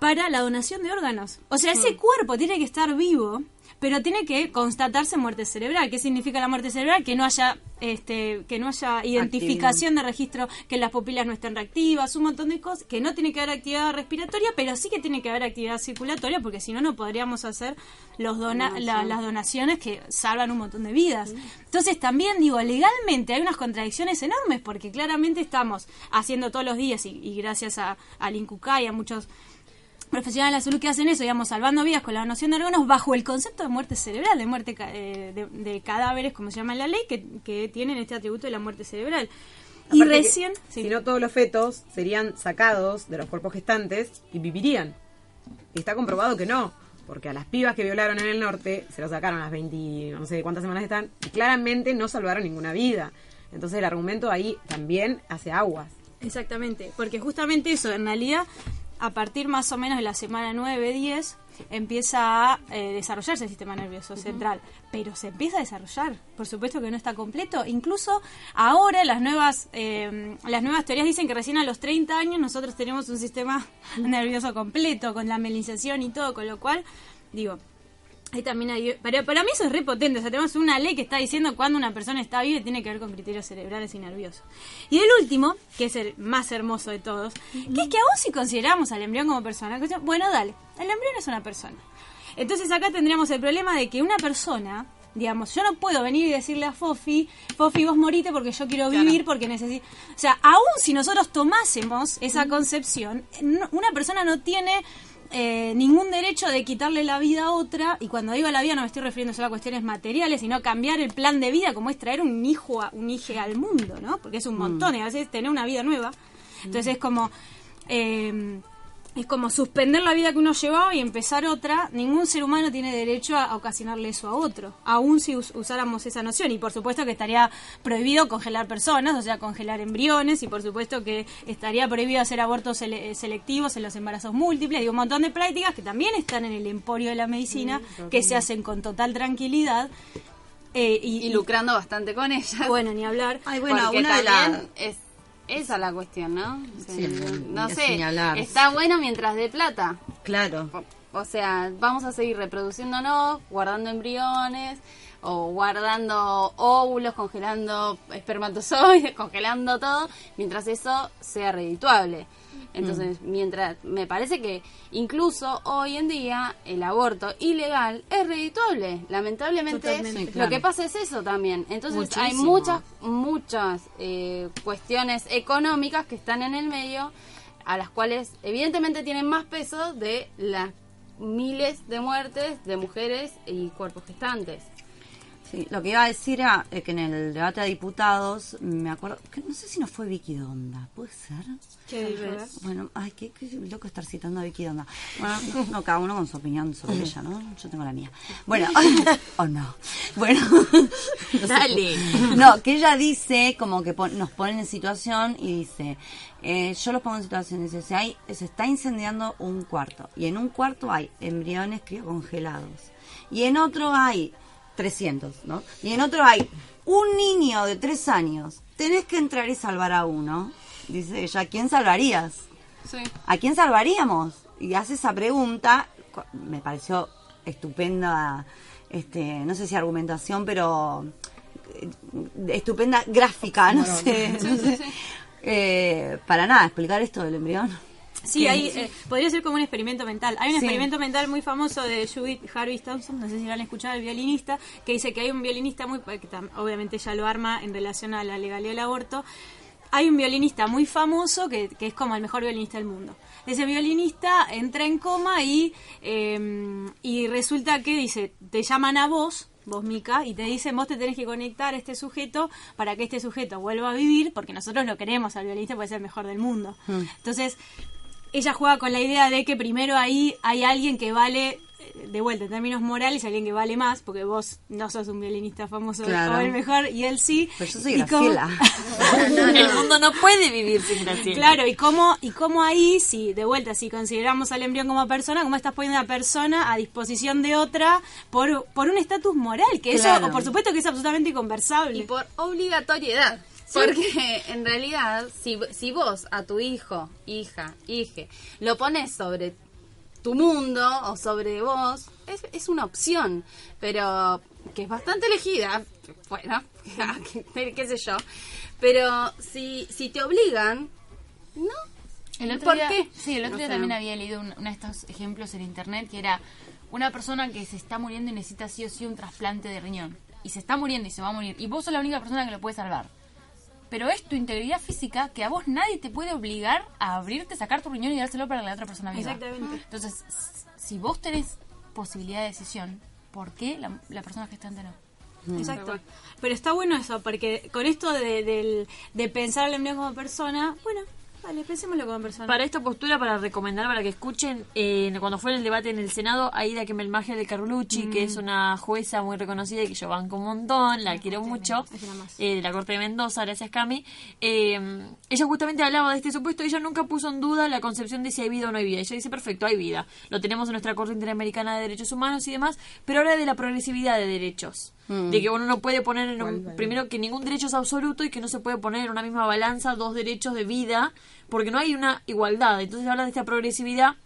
para la donación de órganos. O sea, ese cuerpo tiene que estar vivo, pero tiene que constatarse muerte cerebral. ¿Qué significa la muerte cerebral? Que no haya este, que no haya identificación de registro, que las pupilas no estén reactivas, un montón de cosas, que no tiene que haber actividad respiratoria, pero sí que tiene que haber actividad circulatoria, porque si no, no podríamos hacer los dona- la- las donaciones que salvan un montón de vidas. Entonces, también digo, legalmente hay unas contradicciones enormes, porque claramente estamos haciendo todos los días, y, y gracias a, al INCUCA y a muchos profesionales de la salud que hacen eso, digamos, salvando vidas con la donación de órganos bajo el concepto de muerte cerebral, de muerte eh, de, de cadáveres, como se llama en la ley, que, que tienen este atributo de la muerte cerebral. Y Aparte recién... sí. Si no, todos los fetos serían sacados de los cuerpos gestantes y vivirían. Y está comprobado que no. Porque a las pibas que violaron en el norte se lo sacaron a las 20, no sé cuántas semanas están, y claramente no salvaron ninguna vida. Entonces el argumento ahí también hace aguas. Exactamente, porque justamente eso, en realidad, a partir más o menos de la semana 9-10, empieza a eh, desarrollarse el sistema nervioso central, pero se empieza a desarrollar, por supuesto que no está completo, incluso ahora las nuevas eh, las nuevas teorías dicen que recién a los 30 años nosotros tenemos un sistema nervioso completo, con la melinización y todo, con lo cual, digo, Ahí también hay, para, para mí eso es re potente. O sea, tenemos una ley que está diciendo cuando una persona está viva y tiene que ver con criterios cerebrales y nerviosos. Y el último, que es el más hermoso de todos, que es que aún si consideramos al embrión como persona, bueno, dale, el embrión es una persona. Entonces acá tendríamos el problema de que una persona, digamos, yo no puedo venir y decirle a Fofi, Fofi, vos morite porque yo quiero vivir, porque necesito... O sea, aún si nosotros tomásemos esa concepción, una persona no tiene eh, ningún derecho de quitarle la vida a otra, y cuando digo la vida no me estoy refiriendo solo a cuestiones materiales, sino cambiar el plan de vida, como es traer un hijo a, un hijo al mundo, ¿no? Porque es un montón, y a veces tener una vida nueva. Entonces es como... eh, es como suspender la vida que uno llevaba y empezar otra. Ningún ser humano tiene derecho a, a ocasionarle eso a otro, aun si us- usáramos esa noción. Y por supuesto que estaría prohibido congelar personas, o sea, congelar embriones, y por supuesto que estaría prohibido hacer abortos sele- selectivos en los embarazos múltiples. Digo, un montón de prácticas que también están en el emporio de la medicina, que se hacen con total tranquilidad. eh, y, y lucrando bastante con ellas. Bueno, ni hablar. Ay, bueno, una de es esa la cuestión, ¿no? O sea, Sí, no sé, está bueno mientras de plata. Claro. O- O sea, vamos a seguir reproduciéndonos, guardando embriones o guardando óvulos, congelando espermatozoides, (laughs) congelando todo, mientras eso sea redituable. Entonces, mientras me parece que incluso hoy en día el aborto ilegal es redituable. Lamentablemente, lo que pasa es eso también. Entonces, hay muchas muchas eh, cuestiones económicas que están en el medio a las cuales evidentemente tienen más peso de las miles de muertes de mujeres y cuerpos gestantes. Sí, lo que iba a decir era eh, que en el debate a diputados, me acuerdo, que no sé si no fue Vicky Donda, ¿puede ser? Bueno, ay, qué, qué loco estar citando a Vicky Donda. Bueno, no, no, cada uno con su opinión sobre ella, ¿no? Yo tengo la mía. Bueno, (laughs) o no. Bueno, (laughs) no sé. Dale. No, que ella dice, como que pon- nos ponen en situación y dice, eh, yo los pongo en situación, dice, si hay, se está incendiando un cuarto y en un cuarto hay embriones criocongelados y en otro hay 300, ¿no? Y en otro hay un niño de tres años, tenés que entrar y salvar a uno. Dice ella, ¿a quién salvarías? Sí. ¿A quién salvaríamos? Y hace esa pregunta, me pareció estupenda, este, no sé si argumentación, pero eh, estupenda gráfica, no sé, no sé. Eh, para nada, explicar esto del embrión. Sí, hay, eh, podría ser como un experimento mental. Hay un Sí. experimento mental muy famoso de Judith Harvey Thompson, no sé si lo han escuchado, el violinista, que dice que hay un violinista muy, que obviamente ella lo arma en relación a la legalidad del aborto. Hay un violinista muy famoso que, que es como el mejor violinista del mundo. Ese violinista entra en coma y, eh, y resulta que dice, te llaman a vos, vos Mica, y te dicen, vos te tenés que conectar a este sujeto para que este sujeto vuelva a vivir, porque nosotros lo queremos al violinista, puede ser el mejor del mundo. Entonces, ella juega con la idea de que primero ahí hay alguien que vale, de vuelta, en términos morales, alguien que vale más, porque vos no sos un violinista famoso Claro. o el mejor, y él sí. Pero yo soy cómo- Graciela. (laughs) El mundo no puede vivir sin Graciela. Claro, y cómo, y cómo ahí, si de vuelta, si consideramos al embrión como persona, cómo estás poniendo a una persona a disposición de otra por, por un estatus moral, que Claro. eso, por supuesto que es absolutamente conversable. Y por obligatoriedad. Porque en realidad, si, si vos a tu hijo, hija, hije, lo pones sobre tu mundo o sobre vos, es, es una opción, pero que es bastante elegida, bueno, (laughs) qué, sé yo, pero si, si te obligan, ¿no? El otro ¿Por día, qué? Sí, el otro día también había leído un- uno de estos ejemplos en internet que era una persona que se está muriendo y necesita sí o sí un trasplante de riñón. Y se está muriendo y se va a morir. Y vos sos la única persona que lo puede salvar. Pero es tu integridad física que a vos nadie te puede obligar a abrirte, sacar tu riñón y dárselo para la otra persona viva. Exactamente. Entonces, si vos tenés posibilidad de decisión, ¿por qué la, la persona gestante no? Exacto. Pero está bueno eso, porque con esto de, del- de pensar al embrión como persona, bueno, vale, pensémoslo como persona. Para esta postura, para recomendar, para que escuchen, eh, cuando fue el debate en el Senado, Aida Kemelmagia de Carlucci, que es una jueza muy reconocida y que yo banco un montón, la quiero mucho, eh, de la Corte de Mendoza, gracias Cami. Eh, ella justamente hablaba de este supuesto, ella nunca puso en duda la concepción de si hay vida o no hay vida. Ella dice, perfecto, hay vida. Lo tenemos en nuestra Corte Interamericana de Derechos Humanos y demás, pero ahora de la progresividad de derechos. De que uno no puede poner en un, primero que ningún derecho es absoluto y que no se puede poner en una misma balanza dos derechos de vida porque no hay una igualdad. Entonces habla de esta progresividad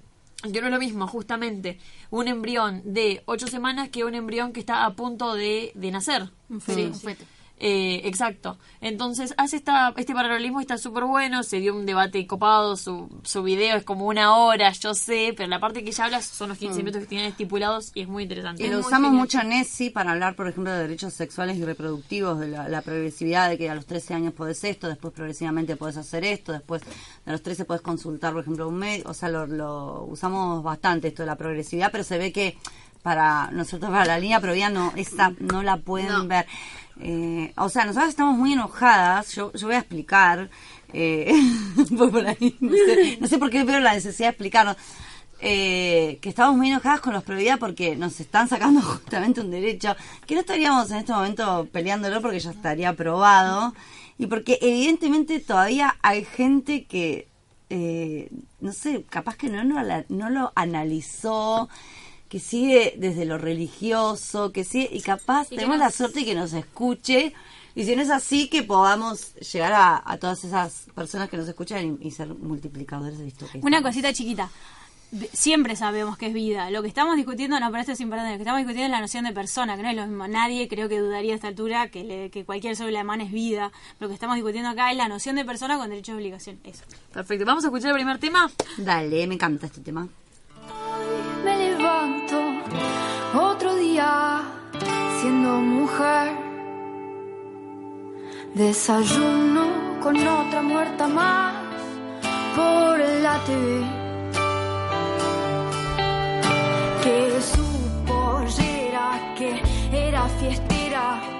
que no es lo mismo, justamente, un embrión de ocho semanas que un embrión que está a punto de, de nacer. Sí, un feto. Eh, exacto. Entonces hace esta, este paralelismo está súper bueno, se dio un debate copado, su, su video es como una hora, yo sé, pero la parte que ella habla son los 15 minutos que tienen estipulados y es muy interesante. Y lo usamos mucho en ESI para hablar, por ejemplo, de derechos sexuales y reproductivos, de la, la progresividad, de que a los 13 años podés esto, después progresivamente podés hacer esto, después de los 13 podés consultar, por ejemplo, un médico. O sea, lo, lo usamos bastante esto de la progresividad, pero se ve que para nosotros, para la línea Provida, no, esa no la pueden No. ver. Eh, o sea, nosotros estamos muy enojadas, yo, yo voy a explicar, eh, (laughs) por ahí, no sé, no sé por qué veo la necesidad de explicarnos eh, que estamos muy enojadas con los Provida porque nos están sacando (laughs) justamente un derecho que no estaríamos en este momento peleándolo porque ya estaría aprobado. Y porque evidentemente todavía hay gente que, eh, no sé, capaz que no, no, no lo analizó, que sigue desde lo religioso, que sigue, y capaz tenemos la suerte de que nos escuche. Y si no es así, que podamos llegar a, a todas esas personas que nos escuchan y, y ser multiplicadores de esto que Una estamos. cosita chiquita. siempre sabemos que es vida. Lo que estamos discutiendo, no, pero esto es importante, lo que estamos discutiendo es la noción de persona, que no es lo mismo. Nadie creo que dudaría a esta altura que, le- que cualquier célula humana es vida. Lo que estamos discutiendo acá es la noción de persona con derechos y obligaciones. Eso. Perfecto. Vamos a escuchar el primer tema. Dale, me encanta este tema. Otro día siendo mujer. Desayuno con otra muerta más por la TV. Que su pollera que era fiestera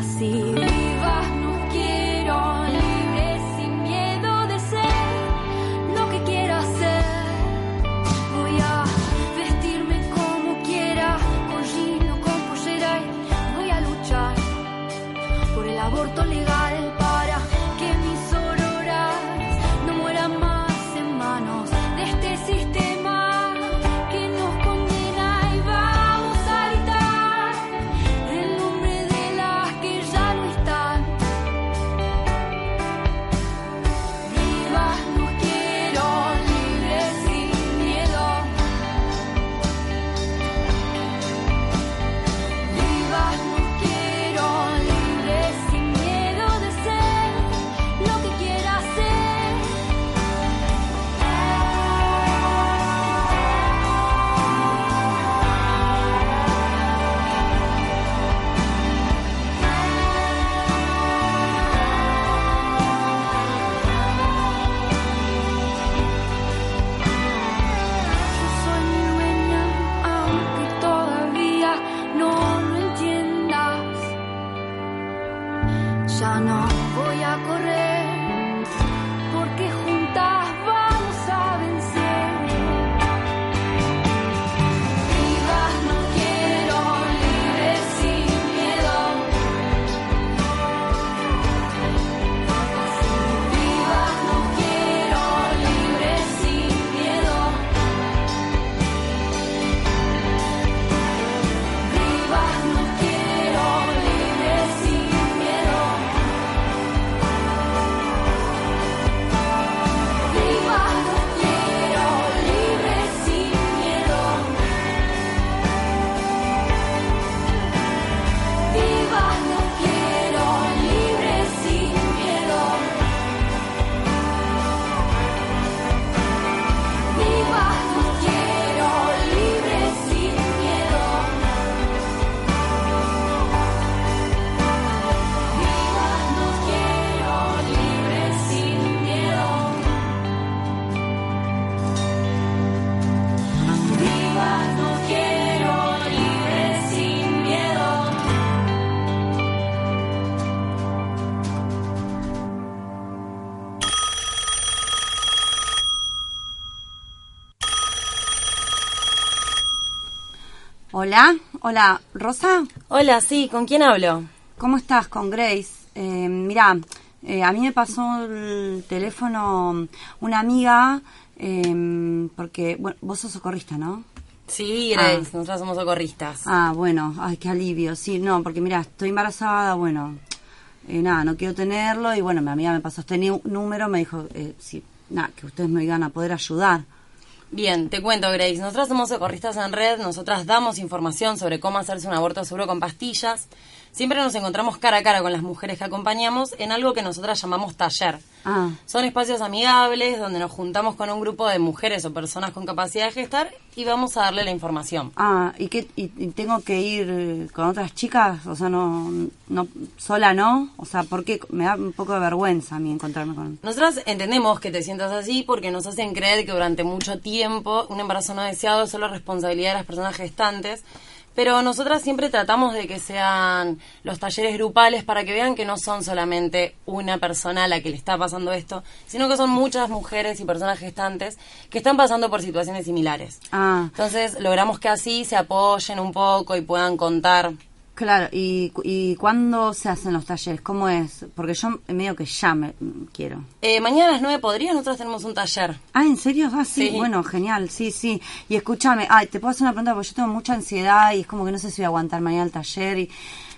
pasir Hola, hola, Rosa. Hola, sí, ¿con quién hablo? ¿Cómo estás? Con Grace. Eh, mira, eh, a mí me pasó el teléfono una amiga, eh, porque, bueno, vos sos socorrista, ¿no? Sí, Grace, Ah. nosotras somos socorristas. Ah, bueno, ay, qué alivio. Sí, no, porque mira, estoy embarazada, bueno, eh, nada, no quiero tenerlo y bueno, mi amiga me pasó este número, me dijo, eh, sí, nada, que ustedes me iban a poder ayudar. Bien, te cuento, Grace. Nosotras somos socorristas en red, nosotras damos información sobre cómo hacerse un aborto seguro con pastillas. Siempre nos encontramos cara a cara con las mujeres que acompañamos en algo que nosotras llamamos taller. Ah, Son espacios amigables donde nos juntamos con un grupo de mujeres o personas con capacidad de gestar y vamos a darle la información. ah, ¿y qué? Y, y tengo que ir eh, con otras chicas? O sea, no, no, sola no? O sea, porque me da un poco de vergüenza a mí encontrarme con... Nosotras entendemos que te sientas así porque nos hacen creer que durante mucho tiempo un embarazo no deseado es solo responsabilidad de las personas gestantes, Pero nosotras siempre tratamos de que sean los talleres grupales para que vean que no son solamente una persona a la que le está pasando esto, sino que son muchas mujeres y personas gestantes que están pasando por situaciones similares. Ah, Entonces logramos que así se apoyen un poco y puedan contar. Claro. ¿Y, ¿Y cuándo se hacen los talleres? ¿Cómo es? Porque yo medio que ya me quiero. Eh, mañana a las 9 podría, nosotros tenemos un taller. Ah, ¿en serio? Ah, sí, Sí. bueno, genial, sí, sí. Y escúchame, ay, te puedo hacer una pregunta porque yo tengo mucha ansiedad y es como que no sé si voy a aguantar mañana el taller y...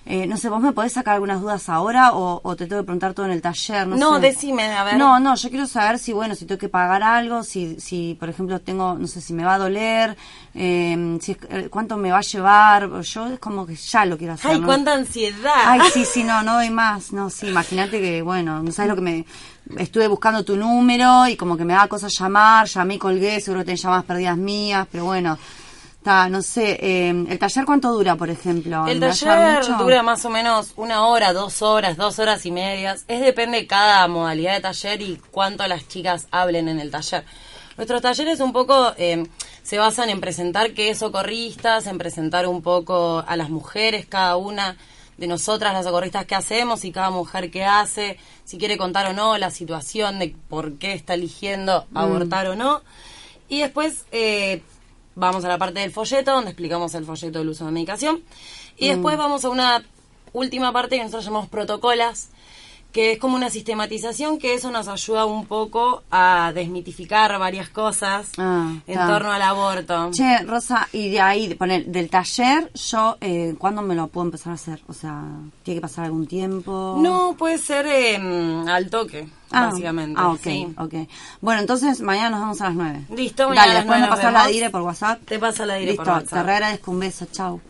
eh, no sé, ¿vos me podés sacar algunas dudas ahora o, o te tengo que preguntar todo en el taller? No, No, sé. decime, a ver. No, no, yo quiero saber si, bueno, si tengo que pagar algo, si, si por ejemplo, tengo, no sé, si me va a doler, eh, si eh, cuánto me va a llevar. Yo es como que ya lo quiero hacer. Ay, ¿no? cuánta ansiedad. Ay, sí, sí, no, no doy más. No, sí, imagínate que, bueno, no sabes lo que me... Estuve buscando tu número y como que me daba cosas llamar, llamé y colgué, seguro que tenés llamadas perdidas mías, pero bueno, está, no sé, eh, ¿el taller cuánto dura, por ejemplo? El ¿Me va a llevar taller dura más o menos una hora, dos horas, dos horas y medias. Es depende de cada modalidad de taller y cuánto las chicas hablen en el taller. Nuestros talleres un poco eh, se basan en presentar qué es socorristas, en presentar un poco a las mujeres, cada una de nosotras, las socorristas, qué hacemos y cada mujer qué hace, si quiere contar o no la situación de por qué está eligiendo abortar o no. Y después eh, vamos a la parte del folleto, donde explicamos el folleto del uso de medicación. Y después vamos a una última parte que nosotros llamamos protocolas, que es como una sistematización, que eso nos ayuda un poco a desmitificar varias cosas Ah, en torno al aborto. Che, Rosa, y de ahí, de poner, del taller, yo, eh, ¿cuándo me lo puedo empezar a hacer? O sea, ¿tiene que pasar algún tiempo? No, puede ser eh, al toque, Ah, básicamente. Ah, ok, sí. ok. Bueno, entonces mañana nos vemos a las 9. Listo, mañana Dale, después me 9 nos pasas la dire por WhatsApp. Te pasa la dire Listo, por WhatsApp. te re agradezco. Un beso, chau.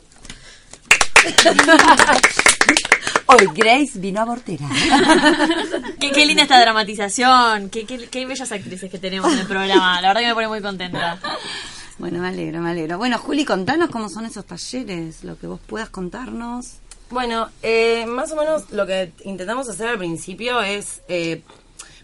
(laughs) Hoy Grace vino a Bortera. (laughs) Qué, qué linda esta dramatización, qué, qué, qué bellas actrices que tenemos en el programa. La verdad que me pone muy contenta. Bueno, me alegro, me alegro. Bueno, Juli, contanos cómo son esos talleres, lo que vos puedas contarnos. Bueno, eh, más o menos lo que intentamos hacer al principio es eh,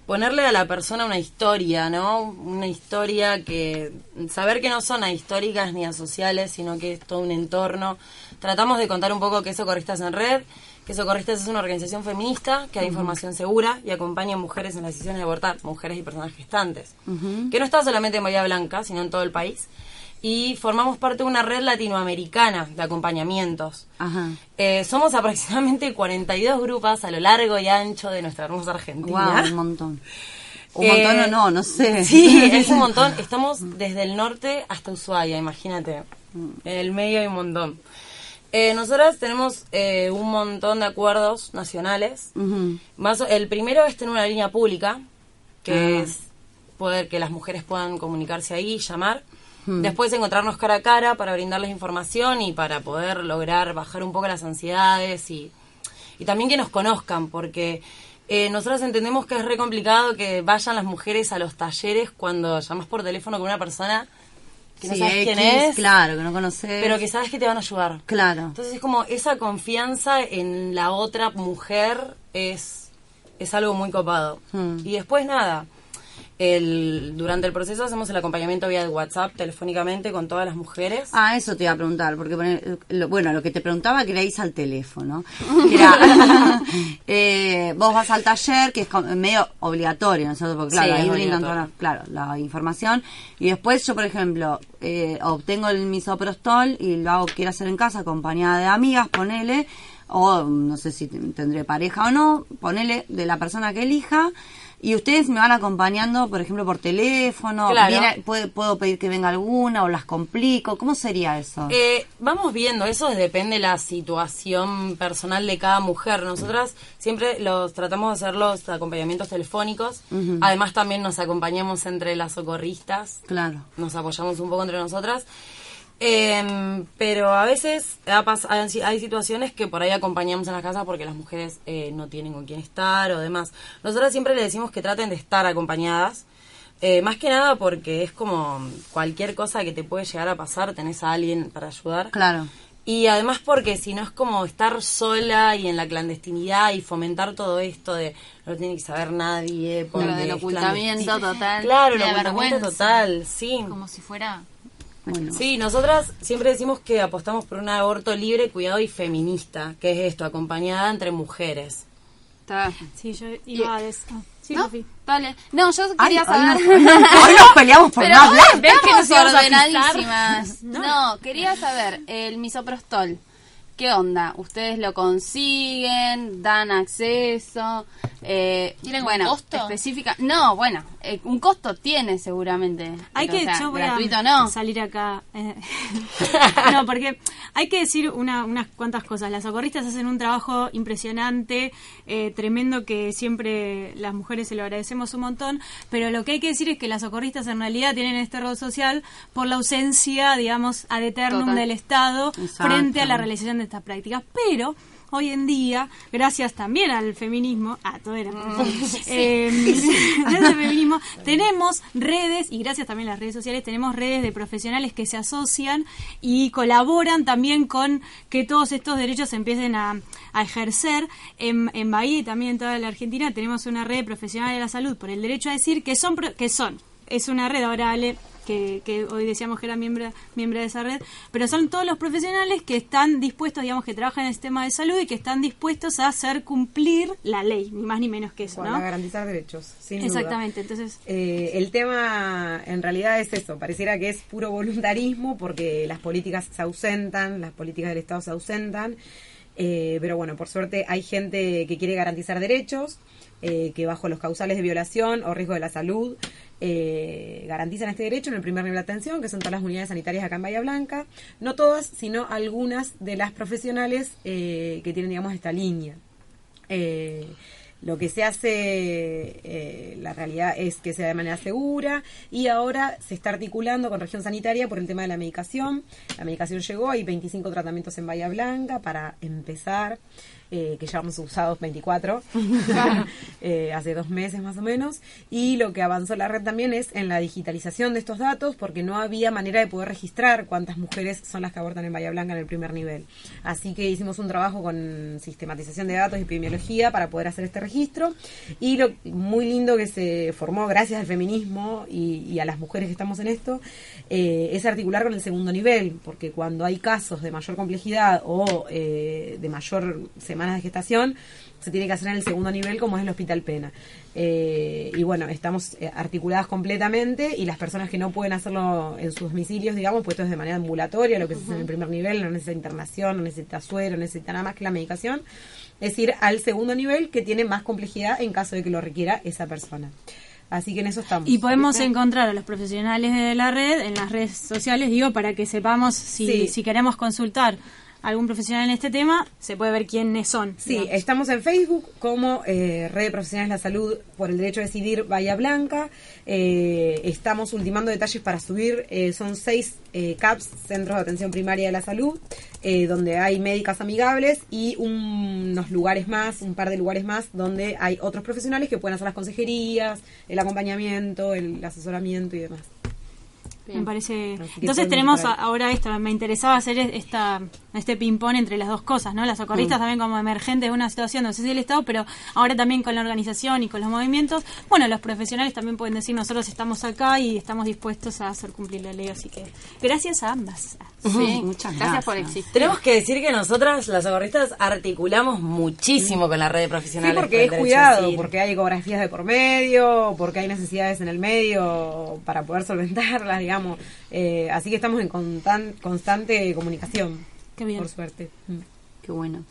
ponerle a la persona una historia, ¿no? Una historia que saber que no son ahistóricas ni asociales, sino que es todo un entorno. Tratamos de contar un poco qué es Socorristas en Red, que Socorristas es una organización feminista que da información segura y acompaña a mujeres en las decisiones de abortar, mujeres y personas gestantes, que no está solamente en Bahía Blanca, sino en todo el país. Y formamos parte de una red latinoamericana de acompañamientos. Ajá. Eh, somos aproximadamente 42 grupos a lo largo y ancho de nuestra hermosa Argentina. Wow, un montón. Un Eh, montón o no, no sé. Sí, es un montón. (laughs) Estamos desde el norte hasta Ushuaia, imagínate. En el medio hay un montón. Eh, nosotras tenemos eh, un montón de acuerdos nacionales. Más, el primero es tener una línea pública, que Ah. es poder que las mujeres puedan comunicarse ahí y llamar. Después encontrarnos cara a cara para brindarles información y para poder lograr bajar un poco las ansiedades y, y también que nos conozcan, porque eh, nosotros entendemos que es re complicado que vayan las mujeres a los talleres cuando llamas por teléfono con una persona que no Sí, sabes quién es, Claro, que no conoces. pero que sabes que te van a ayudar. Claro. Entonces es como esa confianza en la otra mujer es, es algo muy copado. Hmm. Y después nada, el, durante el proceso hacemos el acompañamiento vía WhatsApp telefónicamente con todas las mujeres. Ah, eso te iba a preguntar, porque lo- bueno, lo que te preguntaba que leís al teléfono. (laughs) era, (laughs) eh, vos vas al taller, que es medio obligatorio, ¿no es cierto? Porque claro, Sí, ahí brindan toda la, claro, la información. Y después yo, por ejemplo, eh, obtengo el misoprostol y lo hago, quiero hacer en casa acompañada de amigas, ponele, o no sé si tendré pareja o no, ponele de la persona que elija. Y ustedes me van acompañando, por ejemplo, por teléfono. Claro. Viene- puede- ¿Puedo pedir que venga alguna o las complico? ¿Cómo sería eso? Eh, vamos viendo, eso depende de la situación personal de cada mujer. Nosotras siempre los tratamos de hacer los acompañamientos telefónicos. Además también nos acompañamos entre las socorristas. Claro. nos apoyamos un poco entre nosotras. Em, pero a veces ha hay, hay situaciones que por ahí acompañamos en las casas porque las mujeres eh, no tienen con quién estar o demás. Nosotras siempre le decimos que traten de estar acompañadas. eh, más que nada porque es como cualquier cosa que te puede llegar a pasar, tenés a alguien para ayudar. Claro. Y además porque si no es como estar sola y en la clandestinidad y fomentar todo esto de no tiene que saber nadie. porque es ocultamiento total. Claro, el ocultamiento vergüenza. total, sí. Como si fuera Sí, nosotras siempre decimos que apostamos por un aborto libre, cuidado y feminista, que es esto, acompañada entre mujeres. Está. Sí, yo iba a des- ah, sí, ¿No? Sofi. Dale. No, yo Ay, quería hoy saber. nos- hoy nos peleamos por (laughs) Pero no hablar. bueno, ¿Ves que nos ordenadísimas. (laughs) No. quería saber, el misoprostol, ¿qué onda? ¿Ustedes lo consiguen? ¿Dan acceso? Eh, ¿Tienen un costo? Específica. No, bueno, eh, un costo tiene seguramente. Hay pero, que, o sea, yo voy gratuito a no. salir acá. eh. (laughs) no, porque hay que decir una- unas cuantas cosas. Las socorristas hacen un trabajo impresionante, eh, tremendo, que siempre las mujeres se lo agradecemos un montón. Pero lo que hay que decir es que las socorristas en realidad tienen este rol social por la ausencia, digamos, ad eternum Total. del Estado Exacto. frente a la realización de estas prácticas. Pero hoy en día, gracias también al feminismo, a todo era eh, (laughs) (laughs) gracias al feminismo, tenemos redes, y gracias también a las redes sociales, tenemos redes de profesionales que se asocian y colaboran también con que todos estos derechos se empiecen a, a ejercer. En, en Bahía y también en toda la Argentina tenemos una red de profesionales de la salud por el derecho a decir que son, que son. Es una red, ahora Ale que, que hoy decíamos que era miembro, miembro de esa red, pero son todos los profesionales que están dispuestos, digamos, que trabajan en el sistema de salud y que están dispuestos a hacer cumplir la ley, ni más ni menos que eso, Para ¿no? garantizar derechos, sin duda. Exactamente, entonces... Eh, el tema en realidad es eso, pareciera que es puro voluntarismo porque las políticas se ausentan, las políticas del Estado se ausentan, eh, pero bueno, por suerte hay gente que quiere garantizar derechos, eh, que bajo los causales de violación o riesgo de la salud eh, garantizan este derecho en el primer nivel de atención, que son todas las unidades sanitarias acá en Bahía Blanca, no todas, sino algunas de las profesionales eh, que tienen, digamos, esta línea. Eh, lo que se hace, eh, la realidad es que sea de manera segura y ahora se está articulando con región sanitaria por el tema de la medicación. La medicación llegó, hay 25 tratamientos en Bahía Blanca para empezar, eh, que ya hemos usado 24 eh, hace dos meses más o menos. Y lo que avanzó la red también es en la digitalización de estos datos porque no había manera de poder registrar cuántas mujeres son las que abortan en Bahía Blanca en el primer nivel. Así que hicimos un trabajo con sistematización de datos y epidemiología para poder hacer este registro. Y lo muy lindo que se formó gracias al feminismo y, y a las mujeres que estamos en esto eh, es articular con el segundo nivel, porque cuando hay casos de mayor complejidad o eh, de mayor semanas de gestación, se tiene que hacer en el segundo nivel como es el Hospital Pena. Eh, y bueno, estamos eh, articuladas completamente y las personas que no pueden hacerlo en sus domicilios, digamos, puestos de manera ambulatoria, lo que se hace en el primer nivel, no necesita internación, no necesita suero, no necesita nada más que la medicación, es ir al segundo nivel que tiene más complejidad en caso de que lo requiera esa persona. Así que en eso estamos. Y podemos encontrar a los profesionales de la red en las redes sociales, digo, para que sepamos si, Sí. si queremos consultar algún profesional en este tema, se puede ver quiénes son. Sí, digamos. estamos en Facebook como eh, Red de Profesionales de la Salud por el Derecho a Decidir Bahía Blanca. Eh, estamos ultimando detalles para subir. eh, son seis eh, CAPS, Centros de Atención Primaria de la Salud, eh, donde hay médicas amigables y unos lugares más, un par de lugares más, donde hay otros profesionales que pueden hacer las consejerías, el acompañamiento, el asesoramiento y demás. Me parece. Entonces tenemos a- ahora esto. Me interesaba hacer es- esta este ping-pong entre las dos cosas, ¿no? Las socorristas Mm. también como emergentes de una situación, no sé si del Estado, pero ahora también con la organización y con los movimientos. Bueno, los profesionales también pueden decir, nosotros estamos acá y estamos dispuestos a hacer cumplir la ley. Así que gracias a ambas. Sí, Muchas gracias por existir. Tenemos que decir que nosotras, las socorristas, articulamos muchísimo con la red de Sí, profesionales. por porque es cuidado, porque hay ecografías de por medio, porque hay necesidades en el medio para poder solventarlas, digamos. Eh, así que estamos en constan- constante comunicación. Qué bien. Por suerte. Mm. Qué bueno.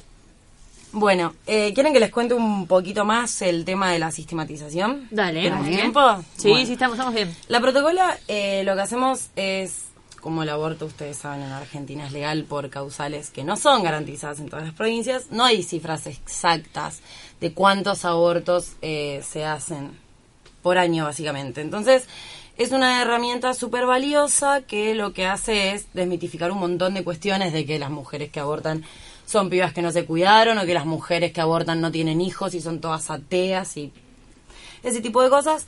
Bueno, eh, ¿quieren que les cuente un poquito más el tema de la sistematización? Dale. ¿Tenemos Dale. tiempo? Sí, Bueno. sí, estamos, estamos bien. La protocola, eh, lo que hacemos es, como el aborto, ustedes saben, en Argentina es legal por causales que no son garantizadas en todas las provincias. No hay cifras exactas de cuántos abortos eh, se hacen por año, básicamente. Entonces, es una herramienta súper valiosa que lo que hace es desmitificar un montón de cuestiones de que las mujeres que abortan son pibas que no se cuidaron o que las mujeres que abortan no tienen hijos y son todas ateas y ese tipo de cosas.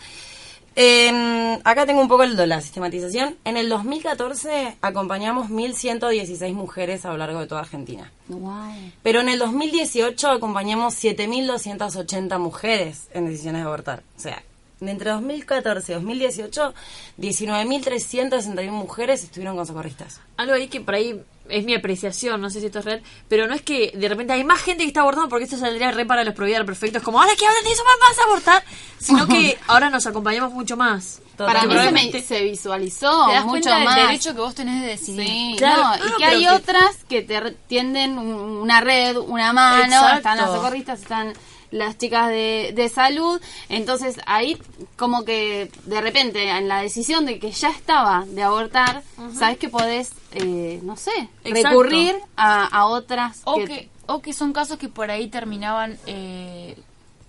Eh, acá tengo un poco el la sistematización. En el 2014 acompañamos 1.116 mujeres a lo largo de toda Argentina. Wow. Pero en el 2018 acompañamos 7.280 mujeres en decisiones de abortar. O sea, entre 2014 y 2018, 19.361 mujeres estuvieron con socorristas. Algo ahí que por ahí es mi apreciación, no sé si esto es real, pero no es que de repente hay más gente que está abortando porque esto saldría re para los provider perfectos, como ahora que hablan de eso vas a abortar, sino que (laughs) ahora nos acompañamos mucho más. Para mí se, me- se visualizó Te das mucho cuenta del más. derecho que vos tenés de decidir. Sí, Claro. no, No, y que hay que- otras que te re- tienden un- una red, una mano, Exacto. están las socorristas, están las chicas de, de salud, entonces ahí como que de repente en la decisión de que ya estaba de abortar, sabes que podés, eh, no sé, Exacto. recurrir a, a otras O que- que, o que son casos que por ahí terminaban eh,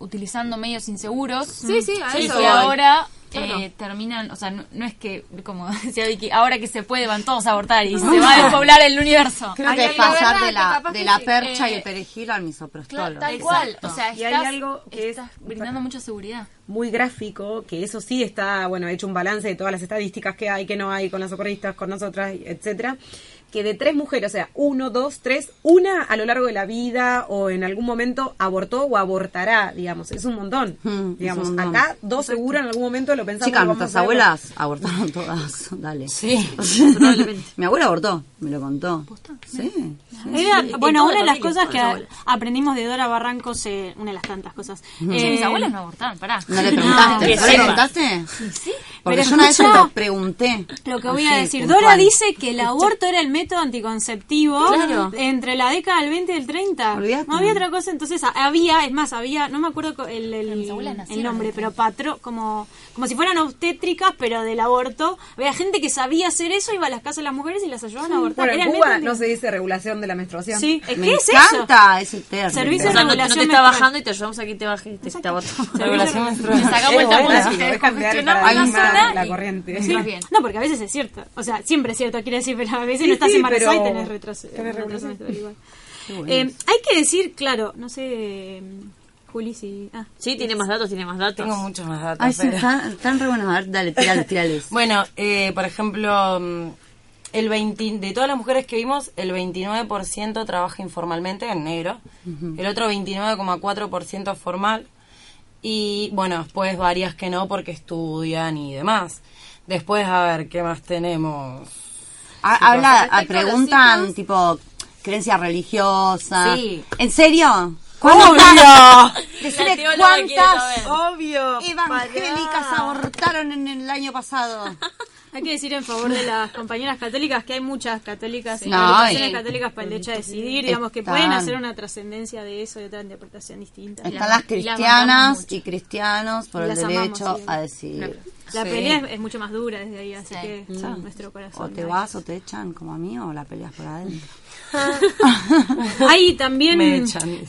utilizando medios inseguros. Sí, sí, a eso ahora Claro. eh, terminan, o sea, no, no es que, como (laughs) decía Vicky, ahora que se puede van todos a abortar y se va a despoblar el universo. Creo que es pasar verdad de la, de la sí. percha y Eh, el perejil al misoprostol. Claro, tal Exacto. cual. O sea, Y hay estás, algo que es- estás brindando mucha seguridad. muy gráfico, que eso sí está, bueno, hecho un balance de todas las estadísticas que hay, que no hay con las socorristas, con nosotras, etcétera, que de tres mujeres, o sea, uno, dos, tres, una a lo largo de la vida o en algún momento abortó o abortará, digamos, es un montón. Mm, digamos, un montón. acá dos seguro en algún momento lo pensamos. Chicas, nuestras abuelas abortaron todas. (laughs) Dale. Sí. (laughs) Probablemente. Mi abuela abortó, me lo contó. Sí. Era- Sí, bueno, una de las la cosas que a- aprendimos de Dora Barrancos, eh, una de las tantas cosas. Sí, Eh, mis abuelas no abortaron, pará. ¿No le (laughs) preguntaste? ¿No le preguntaste? Porque Pero yo una vez lo pregunté. Lo que voy a decir, puntual. Dora dice que el aborto era el método anticonceptivo Claro. entre la década del 20 y el 30. Olvídate. No había otra cosa, entonces había, es más, había, no me acuerdo el, el- mis nombre, pero patro, como, como si fueran obstétricas, pero del aborto. Había gente que sabía hacer eso, iba a las casas de las mujeres y las ayudaban a abortar. Bueno, Era en Cuba no se dice regulación de la menstruación. Sí, es Me es eso. encanta ese término. Servicio O sea, no, no te regulación está bajando y te ayudamos a que te baje y te, aborto. Regulación menstrual. Sacamos el tapón zona de la corriente. Sí. Bien. No, porque a veces es cierto. O sea, siempre es cierto, quiere decir, pero a veces Sí, no estás sí, embarazada pero y tenés retraso. regulación. Eh, hay que decir, claro, no sé, eh, Juli, si... Ah, Sí, tiene más datos, tiene más datos. Tengo muchos más datos. Ay, sí, pero- están, están re buenos. A ver, dale, tirales, tirales. (laughs) Bueno, eh, por ejemplo, mm, el 20, de todas las mujeres que vimos, el 29% trabaja informalmente en negro, el otro 29,4% formal y bueno, después varias que no porque estudian y demás. Después, a ver, ¿qué más tenemos? Ha- Habla, preguntan, ciclos. tipo, creencia religiosa. Sí. ¿En serio? ¡Obvio! Decime cuántas. Obvio. (laughs) evangélicas abortaron en el año pasado. (laughs) Hay que decir en favor de las compañeras católicas que hay muchas católicas y No, católicas para el derecho a decidir, digamos que Están. pueden hacer una trascendencia de eso y otra interpretación distinta. Están las y las cristianas y cristianos por Y el amamos, derecho sí. a decidir. La Sí. pelea es, es mucho más dura desde ahí, así Sí. que Mm. nuestro corazón. O te ahí. vas o te echan como a mí o la peleas por adentro. (laughs) Hay también,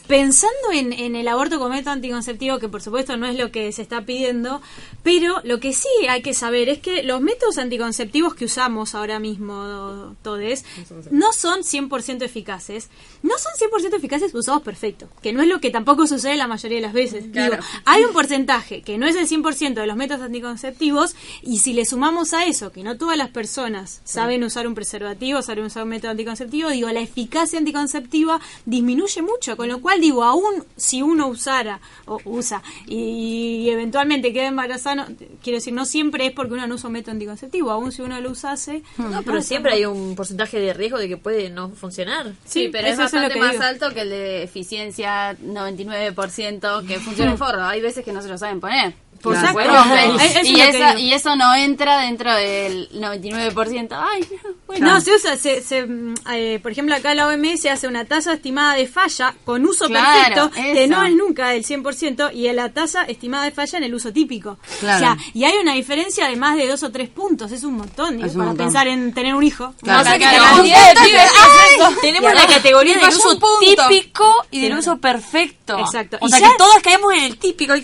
pensando en, en el aborto como método anticonceptivo, que por supuesto no es lo que se está pidiendo, pero lo que sí hay que saber es que los métodos anticonceptivos que usamos ahora mismo, todes, no son 100% eficaces. No son 100% eficaces usados perfectos, que no es lo que tampoco sucede la mayoría de las veces. Digo, hay un porcentaje que no es el 100% de los métodos anticonceptivos y si le sumamos a eso que no todas las personas saben usar un preservativo, saben usar un método anticonceptivo, digo, la eficacia anticonceptiva disminuye mucho, con lo cual digo, aún si uno usara o usa y, y eventualmente queda embarazada, no- quiero decir, no siempre es porque uno no usa un método anticonceptivo, aún si uno lo usase. No, pero siempre hay un porcentaje de riesgo de que puede no funcionar. Sí, pero es eso es lo bastante que más digo. alto que el de eficiencia 99% que funciona en forro. Hay veces que no se lo saben poner. Por Claro. es y, digo. y eso no entra dentro del 99%. Ay, bueno. No, se usa, se, se, eh, por ejemplo, acá la OMS hace una tasa estimada de falla con uso Claro, perfecto, que eso. no es nunca el 100%, y la tasa estimada de falla en el uso típico. Claro. O sea, y hay una diferencia de más de dos o tres puntos, es un montón, digo, Es un para montón. pensar en tener un hijo. Claro. O sea, que (laughs) eso. Tenemos la categoría del uso típico y del uso perfecto. Exacto. O sea que todos caemos en el típico. Y,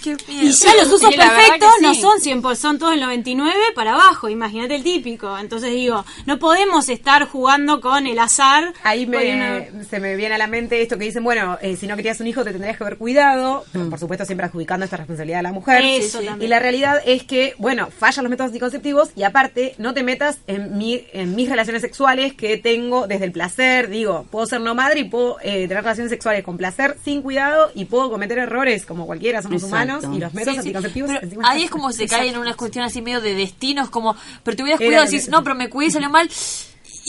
ya los usos (laughs) verdad perfectos que no sí. son 100%, son todos el 99 para abajo, imagínate el típico. Entonces digo, no podemos estar jugando con el azar. Ahí me, uno- se me viene a la mente esto que dicen, bueno, eh, si no querías un hijo te tendrías que haber cuidado, pero por supuesto siempre adjudicando esta responsabilidad a la mujer. Eso también. Y la realidad es que, bueno, fallan los métodos anticonceptivos y aparte no te metas en, mi, en mis relaciones sexuales que tengo desde el placer, digo, puedo ser no madre y puedo eh, tener relaciones sexuales con placer sin cuidado y puedo cometer errores como cualquiera, somos Exacto. humanos y los métodos Sí, sí. anticonceptivos Pero ahí es como se cae en una cuestión así medio de destinos, como, pero te hubieras Era cuidado, decís, no, pero me cuidé y salió (laughs) mal.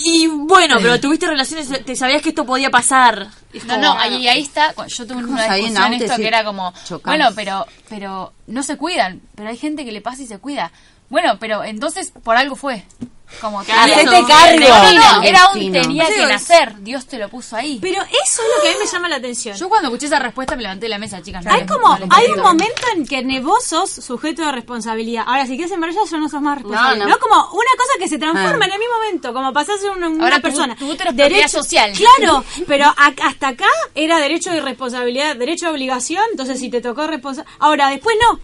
Y bueno, pero tuviste relaciones, te sabías que esto podía pasar. Es No, como- no, ahí, ahí está. Yo tuve una en discusión auto esto que era como, chocamos. bueno, pero, pero no se cuidan. Pero hay gente que le pasa y se cuida. Bueno, pero entonces por algo fue. Como que Hacete eso- cargo. No, no, no, El era un tenía que nacer. Dios te lo puso ahí. Pero eso es lo que a mí me llama la atención. Yo cuando escuché esa respuesta me levanté de la mesa, chicas. hay como, hay un momento en que vos sos sujeto de responsabilidad. Ahora, si quieres embarazar, ya no sos más responsable. No, No, no. como una cosa que se transforma Ah. en el mismo momento, como pasás a una, una Ahora tu- persona. tu es propiedad social. Claro, pero a- hasta acá era derecho y responsabilidad, derecho a obligación, entonces si te tocó responsabilidad. Ahora, después no.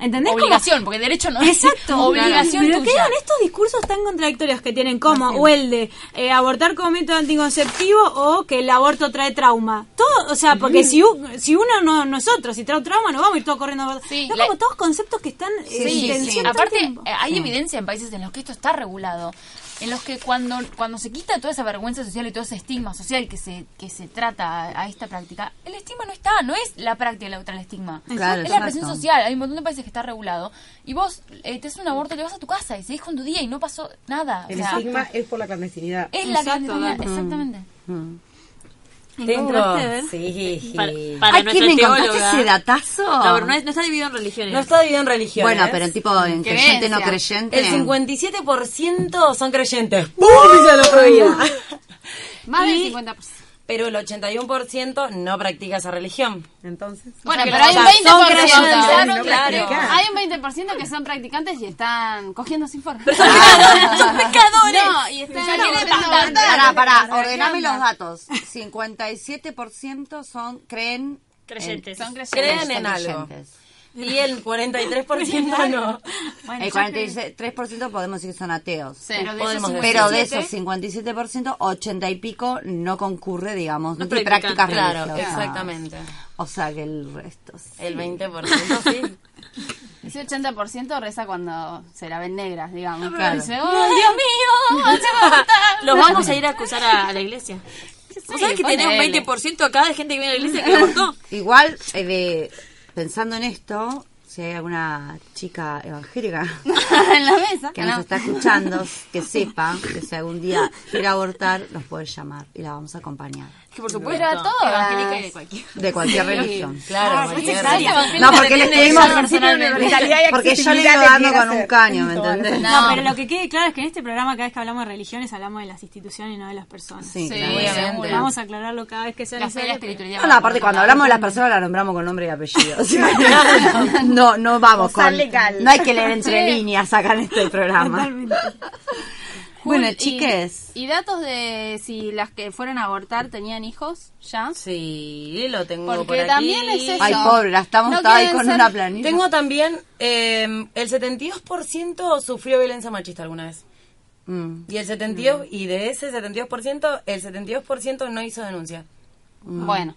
¿Entendés? Obligación, porque derecho no es Exacto. (laughs) obligación Pero tuya. quedan estos discursos tan contradictorios que tienen como o el de eh, abortar como método anticonceptivo o que el aborto trae trauma. Todo, o sea, porque si, si uno no nosotros, si trae trauma, no vamos a ir todos corriendo. a- Sí, no, la- como todos conceptos que están eh, Sí, tensión sí. Aparte, tiempo. eh, hay evidencia en países en los que esto está regulado, en los que cuando, cuando se quita toda esa vergüenza social y todo ese estigma social que se, que se trata a, a esta práctica, el estigma no está, no es la práctica la otra el estigma. Claro, es la presión social, hay un montón de países que está regulado. Y vos eh, te haces un aborto, te vas a tu casa y seguís con tu día y no pasó nada. El o sea, estigma es por la clandestinidad. es la Exacto, clandestinidad, exactamente. Tengo. ¿Encontraste? Sí. Para, para Ay, ¿qué me teóloga. ese datazo? No, pero no, es- no está dividido en religiones. No está dividido en religiones. Bueno, pero tipo en creyente, no creyente. El 57% son creyentes. ¡Pum! Dice el otro día. (laughs) Más del Y- 50%. Pero el 81% no practica esa religión. Entonces. Bueno, pero hay un sea, 20%. son creyentes, claro, no. Hay un 20% que son practicantes y están cogiendo sin forma. (laughs) son pecadores, son pecadores. No, y están antes. Pará, pará, ordename los datos. 57% son, creen... Creyentes. Son creyentes. Creen en algo. creyentes. Y el 43% (laughs) no. Bueno, El yo creo- 43% podemos decir que son ateos. Sí. Pero de Podemos esos decir. Pero de 57, esos 57%, 80 y pico no concurre, digamos, no, No tiene prácticas Claro, religiosas. exactamente. O sea que el resto sí. El 20% sí. (laughs) Ese 80% reza cuando se la ven negras, digamos. Claro. Dice, oh, Dios mío, (laughs) se va a matar". Los vamos a ir a acusar a, a la iglesia. ¿Vos sabés que tenés un ponele. 20% acá de gente que viene a la iglesia que abortó? Igual, eh, de- pensando en esto, si hay alguna chica evangélica (laughs) en la mesa. que nos No. está escuchando, que sepa que si algún día quiere abortar, nos puede llamar y la vamos a acompañar. Que por supuesto. Pero a todas. De cualquier. De cualquier religión. Claro, cualquier- No, porque le y Porque yo le le dando con un caño, ¿me entendés? No, pero lo que quede claro es que en este programa cada vez que hablamos de religiones hablamos de las instituciones y no de las personas. Sí, Sí, claro. obviamente. Vamos a aclararlo cada vez que sea y la necesario. espiritualidad. No, no, aparte cuando hablamos de las personas la nombramos con nombre y apellido. (laughs) (laughs) No, no vamos con... legal. No hay que leer entre líneas acá en este programa. Totalmente. Bueno, Y- chiques. Y, datos de si las que fueron a abortar tenían hijos ya. Sí, lo tengo Porque por aquí. también es eso. Ay, pobre, la estamos No ahí con ser- una planilla. Tengo también eh, el 72% sufrió violencia machista alguna vez. Mm. Y el 72 y de ese 72%, el 72% no hizo denuncia. Bueno,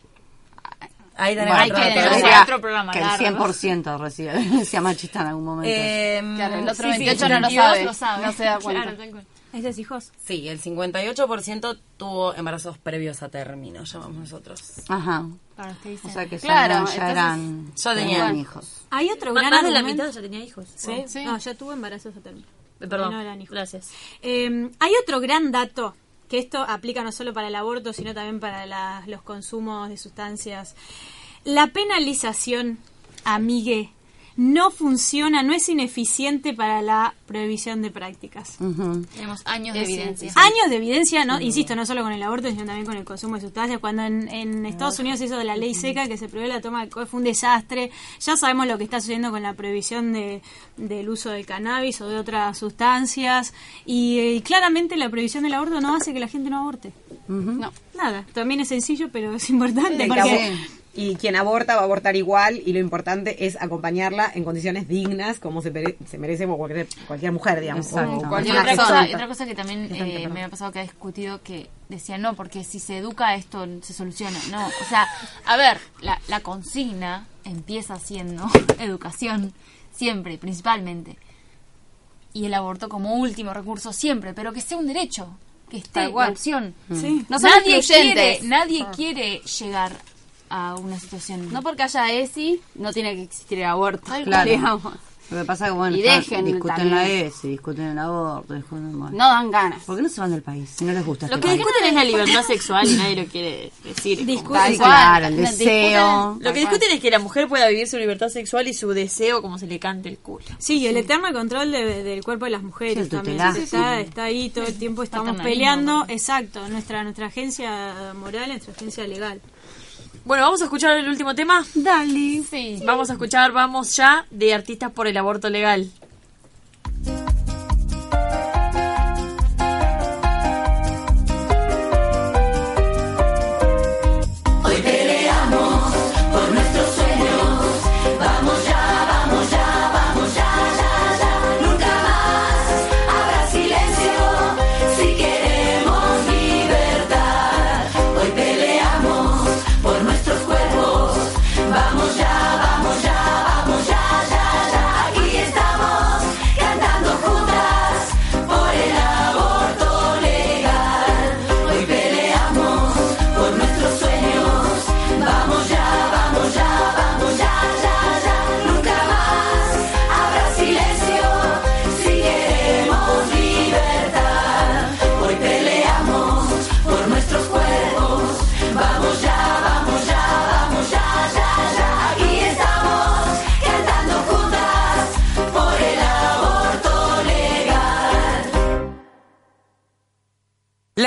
Ahí tenemos Bueno, Hay otro que denunciar. diría otro programa, que el claro. 100% recibe violencia machista en algún momento. Eh, claro, el otro sí, sí, 28 no lo 72 sabe, lo sabe. no se da cuenta. Claro, cual. ¿Esos hijos? Sí, el 58% tuvo embarazos previos a término, llamamos nosotros. Ajá. O sea que ya Claro, eran, ya eran, Ya tenían hijos. Hay otro gran Más de la mitad ya tenía hijos. Sí. Sí. No, ya tuvo embarazos a término. Eh, Perdón. No eran hijos. Gracias. Eh, hay otro gran dato que esto aplica no solo para el aborto, sino también para la- los consumos de sustancias. La penalización, amigue, no funciona, no es ineficiente para la prohibición de prácticas. Tenemos años de Es evidencia. Años de evidencia, no, insisto, no solo con el aborto, sino también con el consumo de sustancias. Cuando en, en Estados Unidos se hizo de la ley seca que se prohibió la toma de alcohol, fue un desastre. Ya sabemos lo que está sucediendo con la prohibición de, del uso del cannabis o de otras sustancias. Y, y claramente la prohibición del aborto no hace que la gente no aborte. No. Nada, también es sencillo, pero es importante. El porque- Y quien aborta va a abortar igual y lo importante es acompañarla en condiciones dignas como se, pere- se merece cualquier, cualquier mujer, digamos. Exacto. o Y cualquier otra cosa, otra cosa que también eh, me ha pasado que ha discutido que decía no, porque si se educa esto se soluciona. No, o sea, a ver, la, la consigna empieza siendo (laughs) educación, siempre, principalmente. Y el aborto como último recurso siempre, pero que sea un derecho, que esté la opción. Sí. No nadie quiere, nadie quiere llegar a una situación. No porque haya ESI, no tiene que existir el aborto. (laughs) Claro. Digamos. Lo que pasa es que, bueno, Y ya dejen discuten también. la ESI, discuten el aborto, discuten... bueno. No dan ganas. ¿Por qué no se van del país si no les gusta Lo este que país? discuten es la libertad sexual y nadie lo quiere decir. Discuten- claro, el Discuten- deseo. Lo que discuten es que la mujer pueda vivir su libertad sexual y su deseo como se le cante el culo. Sí, y el eterno control de- del cuerpo de las mujeres también. Está, está ahí todo el tiempo, estamos peleando. Exacto, nuestra, nuestra agencia moral, nuestra agencia legal. Bueno, vamos a escuchar el último tema. Dale. Sí. Vamos a escuchar Vamos ya de Artistas por el Aborto Legal.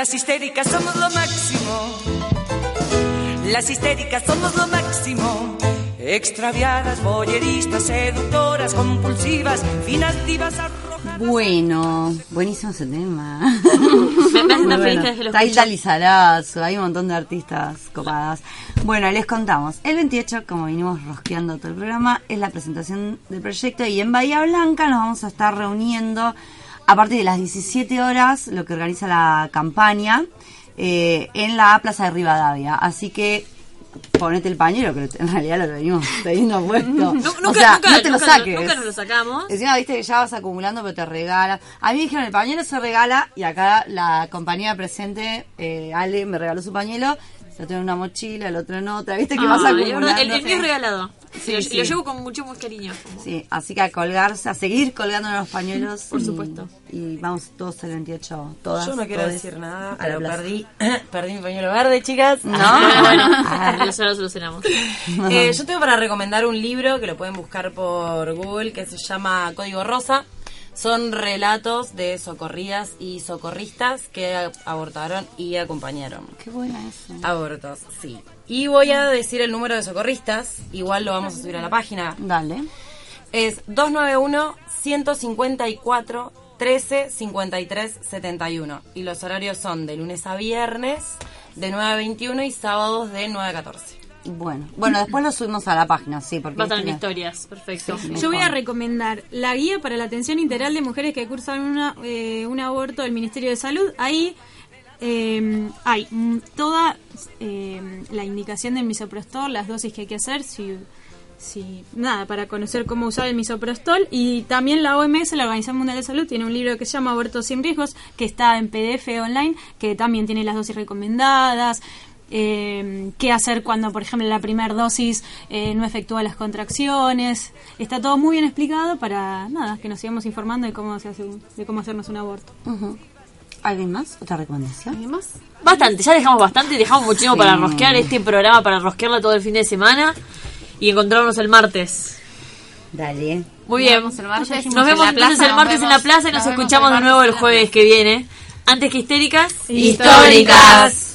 Las histéricas somos lo máximo. Las histéricas somos lo máximo. Extraviadas, boyeristas, seductoras, compulsivas, finas divas arrojadas. Bueno, buenísimo ese tema. Me, bueno. que lo Lizarazo, hay un montón de artistas copadas. Bueno, les contamos. El 28, como vinimos rosqueando todo el programa, es la presentación del proyecto y en Bahía Blanca nos vamos a estar reuniendo a partir de las 17 horas, lo que organiza la campaña, eh, en la Plaza de Rivadavia. Así que ponete el pañuelo, que en realidad lo venimos (laughs) teniendo puesto. (laughs) Nunca, o sea, nunca, no te lo saques. Nunca nos lo sacamos. Encima viste que ya vas acumulando, pero te regala. A mí me dijeron, el pañuelo se regala, y acá la compañía presente, eh, Ale, me regaló su pañuelo. Yo tengo en una mochila, el otro en otra. Viste que vas Ah, acumulando. el, el mío es regalado. Sí, lo, sí. lo llevo con mucho más cariño. Sí, así que a colgarse, a seguir colgando los pañuelos. Por y- supuesto. Y vamos todos el 28, todas. Yo no quiero decir nada, a la plaza. perdí, (clears throat) perdí mi pañuelo verde, chicas. No. (laughs) bueno, Ah. (laughs) eso lo solucionamos. (laughs) Eh, yo tengo para recomendar un libro que lo pueden buscar por Google que se llama Código Rosa. Son relatos de socorridas y socorristas que abortaron y acompañaron. Qué buena eso. Abortos, sí. Y voy a decir el número de socorristas, igual lo vamos a subir a la página. Dale. Es 291-154. 13 53 71 y los horarios son de lunes a viernes de 9 a 21 y sábados de 9 a 14 Bueno, bueno, después lo subimos a la página, sí, porque Va a estar en tiene- historias. Perfecto. Sí, Yo voy a recomendar la guía para la atención integral de mujeres que cursan una, eh, un aborto del Ministerio de Salud. Ahí eh, hay toda eh, la indicación del misoprostol, las dosis que hay que hacer, si, si nada, para conocer cómo usar el misoprostol. Y también la OMS, la Organización Mundial de Salud, tiene un libro que se llama Abortos sin riesgos, que está en PDF online, que también tiene las dosis recomendadas. Eh, qué hacer cuando, por ejemplo, la primera dosis eh, no efectúa las contracciones. Está todo muy bien explicado para nada, que nos sigamos informando de cómo se hace un- de cómo hacernos un aborto. ¿Alguien más? ¿Otra recomendación? ¿Alguien más? Bastante, ya dejamos bastante, dejamos muchísimo Sí. para rosquear este programa, para rosquearlo todo el fin de semana y encontrarnos el martes. Dale. Muy Nos bien. vemos el martes. Nos vemos en la entonces plaza, el martes en la plaza y nos escuchamos de nuevo el jueves que viene. Antes que histéricas, históricas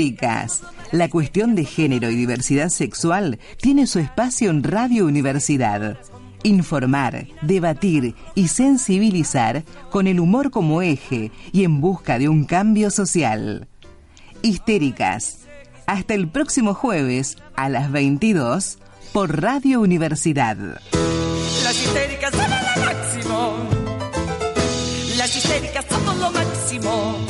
Histéricas. La cuestión de género y diversidad sexual tiene su espacio en Radio Universidad. Informar, debatir y sensibilizar con el humor como eje y en busca de un cambio social. Histéricas. Hasta el próximo jueves a las 22 por Radio Universidad. Las histéricas somos lo máximo. Las histéricas somos lo máximo.